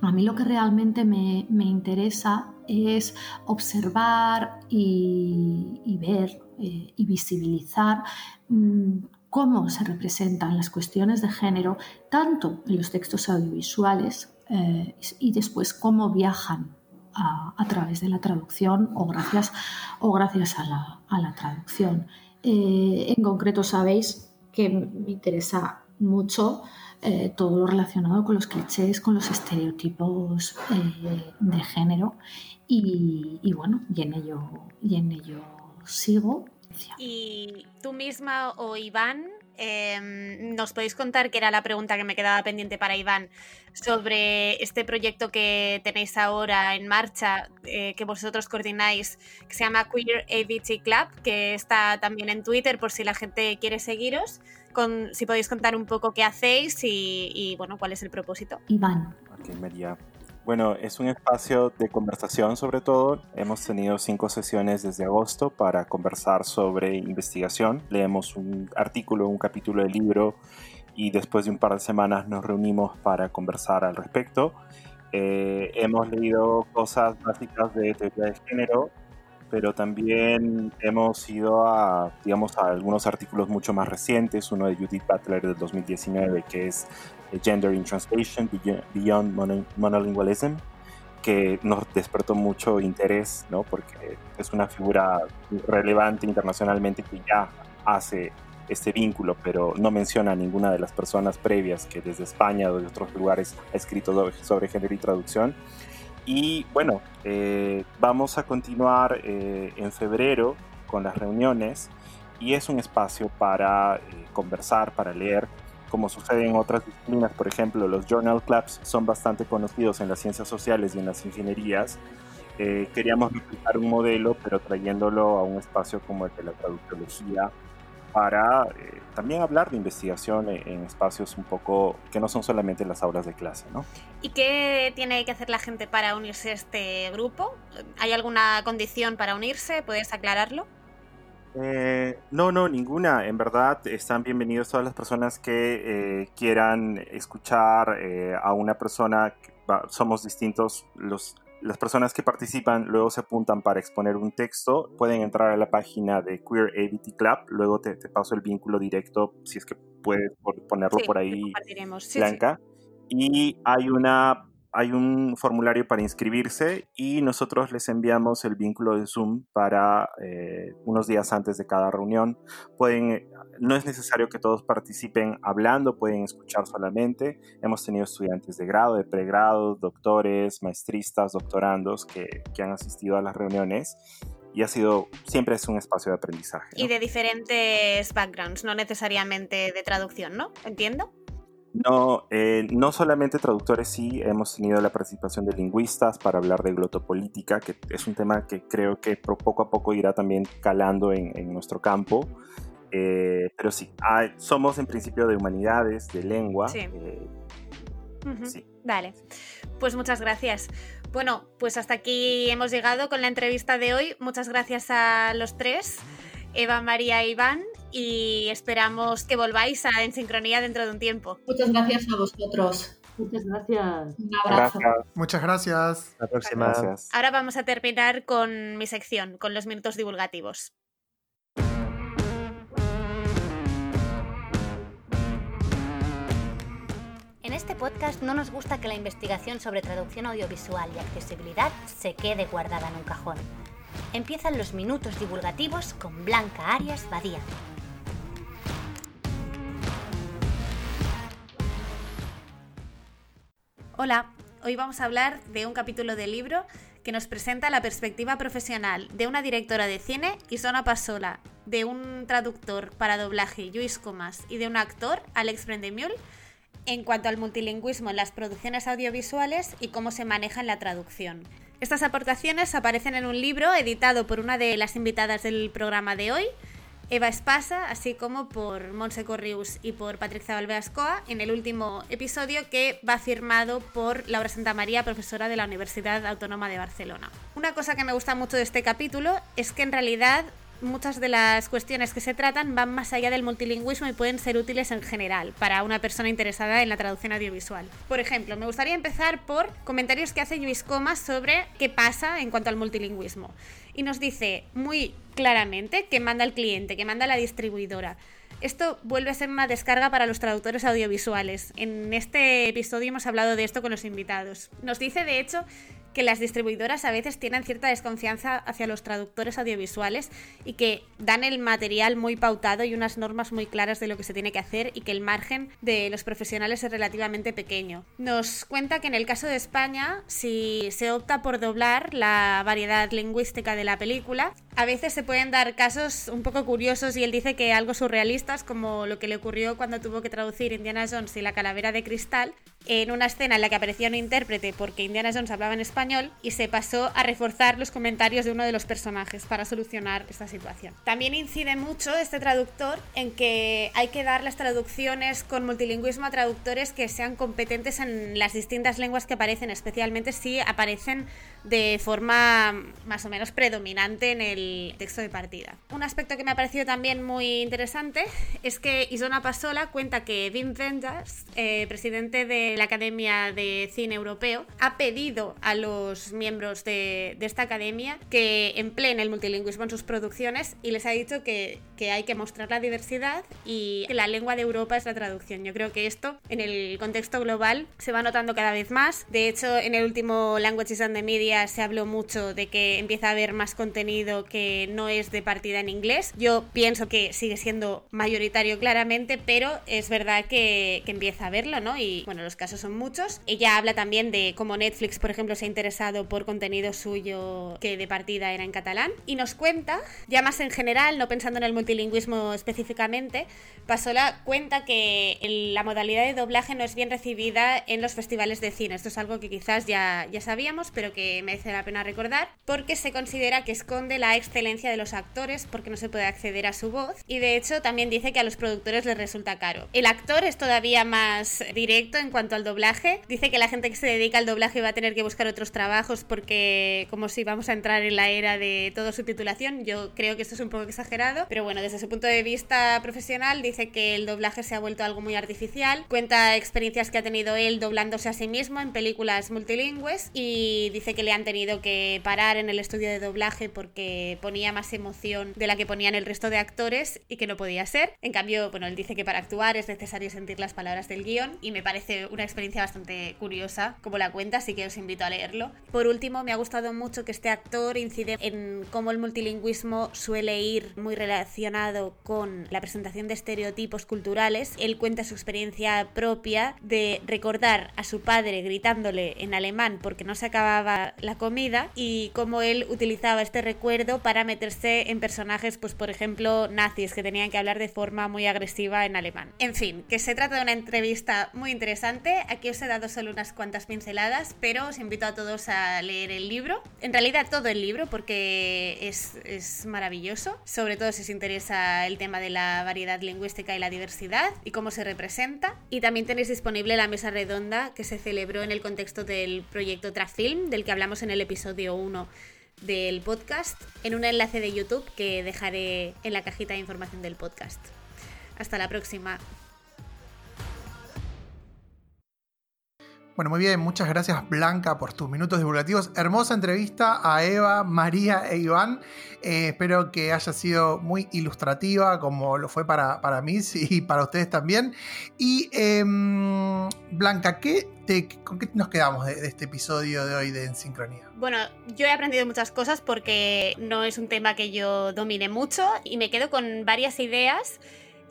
a mí lo que realmente me, me interesa es observar y, ver eh, y visibilizar mmm, cómo se representan las cuestiones de género, tanto en los textos audiovisuales eh, y después cómo viajan a, través de la traducción o gracias, o gracias a, la, a la traducción. Eh, en concreto, sabéis que me interesa mucho eh, todo lo relacionado con los clichés, con los estereotipos de género y, y, bueno, y en ello, y en ello sigo y tú misma o Iván, eh, nos podéis contar, que era la pregunta que me quedaba pendiente para Iván, sobre este proyecto que tenéis ahora en marcha, eh, que vosotros coordináis, que se llama Queer AVT Club, que está también en Twitter por si la gente quiere seguiros. Con, si podéis contar un poco qué hacéis y, y bueno, cuál es el propósito. Iván. Bueno, es un espacio de conversación sobre todo. Hemos tenido cinco sesiones desde agosto para conversar sobre investigación. Leemos un artículo, un capítulo del libro y después de un par de semanas nos reunimos para conversar al respecto. Eh, hemos leído cosas básicas de teoría de género, pero también hemos ido a, digamos, a algunos artículos mucho más recientes, uno de Judith Butler del 2019, que es Gender in Translation, Beyond Monolingualism, que nos despertó mucho interés, ¿no? porque es una figura relevante internacionalmente que ya hace este vínculo, pero no menciona a ninguna de las personas previas que desde España o de otros lugares ha escrito sobre género y traducción. Y bueno, eh, vamos a continuar eh, en febrero con las reuniones y es un espacio para eh, conversar, para leer, como sucede en otras disciplinas, por ejemplo, los journal clubs son bastante conocidos en las ciencias sociales y en las ingenierías. Eh, queríamos replicar un modelo, pero trayéndolo a un espacio como el de la traductología, para eh, también hablar de investigación en, en, espacios un poco que no son solamente las aulas de clase. ¿no? ¿Y qué tiene que hacer la gente para unirse a este grupo? ¿Hay alguna condición para unirse? ¿Puedes aclararlo? Eh, no, no, ninguna. En verdad, están bienvenidos todas las personas que eh, quieran escuchar eh, a una persona va- somos distintos. Los, las personas que participan luego se apuntan para exponer un texto. Pueden entrar a la página de Queer ABT Club. Luego te, te paso el vínculo directo, si es que puedes ponerlo Sí, por ahí, compartiremos. Sí, sí. Blanca. Y hay una hay un formulario para inscribirse y nosotros les enviamos el vínculo de Zoom para eh, unos días antes de cada reunión. Pueden, no es necesario que todos participen hablando, pueden escuchar solamente. Hemos tenido estudiantes de grado, de pregrado, doctores, maestristas, doctorandos que, que han asistido a las reuniones y ha sido, siempre es un espacio de aprendizaje. ¿no? Y de diferentes backgrounds, no necesariamente de traducción, ¿no? ¿Entiendo? No, eh, no solamente traductores, sí, hemos tenido la participación de lingüistas para hablar de glotopolítica, que es un tema que creo que poco a poco irá también calando en, en nuestro campo. Eh, pero sí, somos en principio de humanidades, de lengua. Sí. eh. Vale, pues muchas gracias. Bueno, pues hasta aquí hemos llegado con la entrevista de hoy. Muchas gracias a los tres, Eva, María e Iván, y esperamos que volváis a En Sincronía dentro de un tiempo. Muchas gracias a vosotros. Muchas gracias. Un abrazo. Gracias. Muchas gracias. La próxima. Gracias. Ahora vamos a terminar con mi sección, con los minutos divulgativos. En este podcast no nos gusta que la investigación sobre traducción audiovisual y accesibilidad se quede guardada en un cajón. Empiezan los minutos divulgativos con Blanca Arias Badía. Hola, hoy vamos a hablar de un capítulo del libro que nos presenta la perspectiva profesional de una directora de cine, Isona Pasola, de un traductor para doblaje, Luis Comas, y de un actor, Alex Brendemiul, en cuanto al multilingüismo en las producciones audiovisuales y cómo se maneja en la traducción. Estas aportaciones aparecen en un libro editado por una de las invitadas del programa de hoy, Eva Espasa, así como por Monse Corrius y por Patrick Zabalbeascoa, en el último episodio que va firmado por Laura Santamaría, profesora de la Universidad Autónoma de Barcelona. Una cosa que me gusta mucho de este capítulo es que en realidad muchas de las cuestiones que se tratan van más allá del multilingüismo y pueden ser útiles en general para una persona interesada en la traducción audiovisual. Por ejemplo, me gustaría empezar por comentarios que hace Luis Comas sobre qué pasa en cuanto al multilingüismo. Y nos dice muy claramente que manda el cliente, que manda la distribuidora. Esto vuelve a ser una descarga para los traductores audiovisuales. En este episodio hemos hablado de esto con los invitados. Nos dice, de hecho, que las distribuidoras a veces tienen cierta desconfianza hacia los traductores audiovisuales y que dan el material muy pautado y unas normas muy claras de lo que se tiene que hacer y que el margen de los profesionales es relativamente pequeño. Nos cuenta que en el caso de España, si se opta por doblar la variedad lingüística de la película, a veces se pueden dar casos un poco curiosos y él dice que algo surrealistas como lo que le ocurrió cuando tuvo que traducir Indiana Jones y la calavera de cristal en una escena en la que aparecía un intérprete porque Indiana Jones hablaba en español y se pasó a reforzar los comentarios de uno de los personajes para solucionar esta situación. También incide mucho este traductor en que hay que dar las traducciones con multilingüismo a traductores que sean competentes en las distintas lenguas que aparecen, especialmente si aparecen de forma más o menos predominante en el texto de partida. Un aspecto que me ha parecido también muy interesante es que Isona Pasola cuenta que Wim Wenders, eh, presidente de la Academia de Cine Europeo, ha pedido a los miembros de, esta academia que empleen el multilingüismo en sus producciones y les ha dicho que, que hay que mostrar la diversidad y que la lengua de Europa es la traducción. Yo creo que esto en el contexto global se va notando cada vez más. De hecho, en el último Languages and the Media se habló mucho de que empieza a haber más contenido que no es de partida en inglés. Yo pienso que sigue siendo mayoritario claramente, pero es verdad que, empieza a verlo, ¿no? Y bueno, los casos son muchos. Ella habla también de cómo Netflix, por ejemplo, se ha interesado por contenido suyo que de partida era en catalán. Y nos cuenta, ya más en general, no pensando en el multilingüismo específicamente, Pasola cuenta que la modalidad de doblaje no es bien recibida en los festivales de cine. Esto es algo que quizás ya, ya sabíamos, pero que merece la pena recordar, porque se considera que esconde la excelencia de los actores porque no se puede acceder a su voz y de hecho también dice que a los productores les resulta caro. El actor es todavía más directo en cuanto al doblaje, dice que la gente que se dedica al doblaje va a tener que buscar otros trabajos porque como si vamos a entrar en la era de todo su titulación, yo creo que esto es un poco exagerado, pero bueno, desde su punto de vista profesional dice que el doblaje se ha vuelto algo muy artificial, cuenta experiencias que ha tenido él doblándose a sí mismo en películas multilingües y dice que le han tenido que parar en el estudio de doblaje porque ponía más emoción de la que ponían el resto de actores y que no podía ser. En cambio, bueno, él dice que para actuar es necesario sentir las palabras del guion y me parece una experiencia bastante curiosa como la cuenta, así que os invito a leerlo. Por último, me ha gustado mucho que este actor incide en cómo el multilingüismo suele ir muy relacionado con la presentación de estereotipos culturales. Él cuenta su experiencia propia de recordar a su padre gritándole en alemán porque no se acababa la comida y cómo él utilizaba este recuerdo para meterse en personajes, pues por ejemplo, nazis que tenían que hablar de forma muy agresiva en alemán. En fin, que se trata de una entrevista muy interesante. Aquí os he dado solo unas cuantas pinceladas, pero os invito a todos a leer el libro. En realidad todo el libro porque es, es maravilloso, sobre todo si os interesa el tema de la variedad lingüística y la diversidad y cómo se representa. Y también tenéis disponible la mesa redonda que se celebró en el contexto del proyecto Trafilm, del que hablamos en el episodio 1 del podcast, en un enlace de YouTube que dejaré en la cajita de información del podcast. Hasta la próxima. Bueno, muy bien, muchas gracias Blanca por tus minutos divulgativos. Hermosa entrevista a Eva, María e Iván. Eh, espero que haya sido muy ilustrativa como lo fue para, para mí y para ustedes también. Y em, Blanca, ¿qué ¿con qué nos quedamos de, de, este episodio de hoy de En Sincronía? Bueno, yo he aprendido muchas cosas porque no es un tema que yo domine mucho y me quedo con varias ideas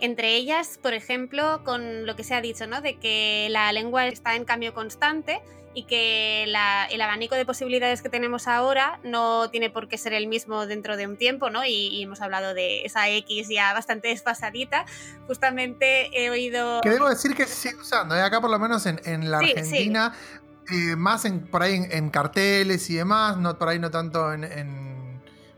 entre ellas, por ejemplo, con lo que se ha dicho, ¿no? De que la lengua está en cambio constante y que la, el abanico de posibilidades que tenemos ahora no tiene por qué ser el mismo dentro de un tiempo, ¿no? Y, y hemos hablado de esa X ya bastante desfasadita. Justamente he oído... Que debo decir que se sigue usando, ¿eh? acá por lo menos en, en la sí, Argentina, sí. Eh, más en, por ahí en, en, carteles y demás, no, por ahí no tanto en, en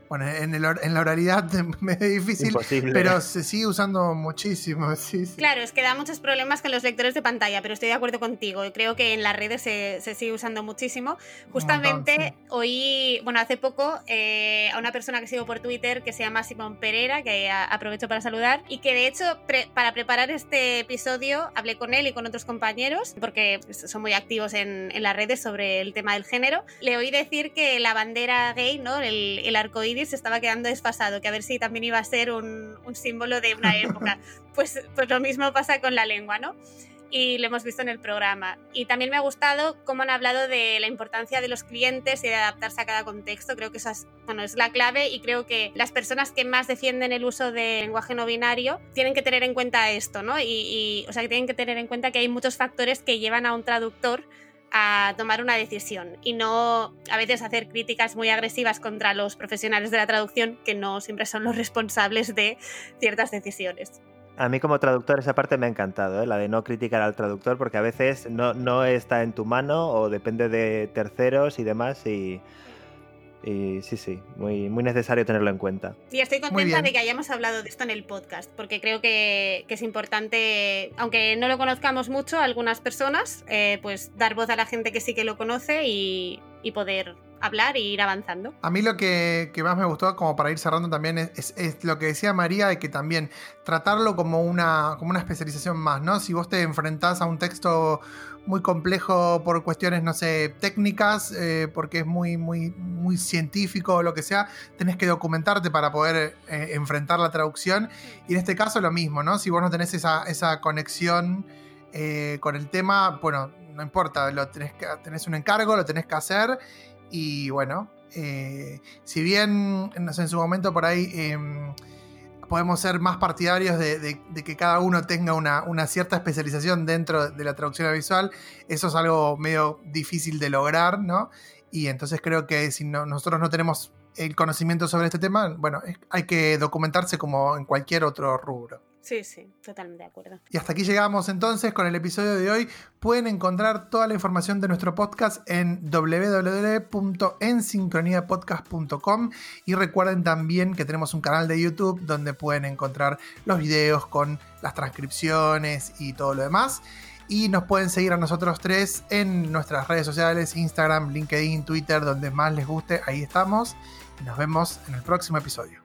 bueno, en, el, en, la oralidad es difícil, Imposible. pero se sigue usando muchísimo. Sí, sí. Claro, es que da muchos problemas con los lectores de pantalla, pero estoy de acuerdo contigo. Creo que en las redes se, se sigue usando muchísimo. Justamente montón, sí. oí, bueno, hace poco eh, a una persona que sigo por Twitter que se llama Simón Pereira, que aprovecho para saludar, y que de hecho pre, para preparar este episodio hablé con él y con otros compañeros, porque son muy activos en, en las redes sobre el tema del género. Le oí decir que la bandera gay, ¿no? el, el arcoíris se estaba quedando desfasado, que a ver si también iba a ser un, un símbolo de una época. pues, pues lo mismo pasa con la lengua, ¿no? y lo hemos visto en el programa. Y también me ha gustado cómo han hablado de la importancia de los clientes y de adaptarse a cada contexto. Creo que esa es, bueno, es la clave y creo que las personas que más defienden el uso del lenguaje no binario tienen que tener en cuenta esto, ¿no? Y, y, o sea, que tienen que tener en cuenta que hay muchos factores que llevan a un traductor a tomar una decisión y no a veces hacer críticas muy agresivas contra los profesionales de la traducción que no siempre son los responsables de ciertas decisiones. A mí como traductor esa parte me ha encantado, ¿eh? la de no criticar al traductor, porque a veces no, no está en tu mano o depende de terceros y demás y, y sí, sí, muy, muy necesario tenerlo en cuenta. Sí, estoy contenta de que hayamos hablado de esto en el podcast, porque creo que, que es importante, aunque no lo conozcamos mucho, algunas personas, eh, pues dar voz a la gente que sí que lo conoce y, y poder hablar e ir avanzando. A mí lo que, que, más me gustó, como para ir cerrando también, es, es, es, lo que decía María, de que también tratarlo como una, como una especialización más, ¿no? Si vos te enfrentás a un texto muy complejo por cuestiones, no sé, técnicas, eh, porque es muy, muy, muy científico o lo que sea, tenés que documentarte para poder eh, enfrentar la traducción. Y en este caso lo mismo, ¿no? Si vos no tenés esa, esa conexión eh, con el tema, bueno, no importa, lo tenés, que, tenés un encargo, lo tenés que hacer y bueno, si bien no sé, en su momento por ahí eh, podemos ser más partidarios de, que cada uno tenga una, una, cierta especialización dentro de la traducción visual, eso es algo medio difícil de lograr, ¿no? Y entonces creo que si no, nosotros no tenemos el conocimiento sobre este tema, bueno, hay que documentarse como en cualquier otro rubro. Sí, sí, totalmente de acuerdo. Y hasta aquí llegamos entonces con el episodio de hoy. Pueden encontrar toda la información de nuestro podcast en www.ensincroniapodcast.com y recuerden también que tenemos un canal de YouTube donde pueden encontrar los videos con las transcripciones y todo lo demás. Y nos pueden seguir a nosotros tres en nuestras redes sociales, Instagram, LinkedIn, Twitter, donde más les guste, ahí estamos. Y nos vemos en el próximo episodio.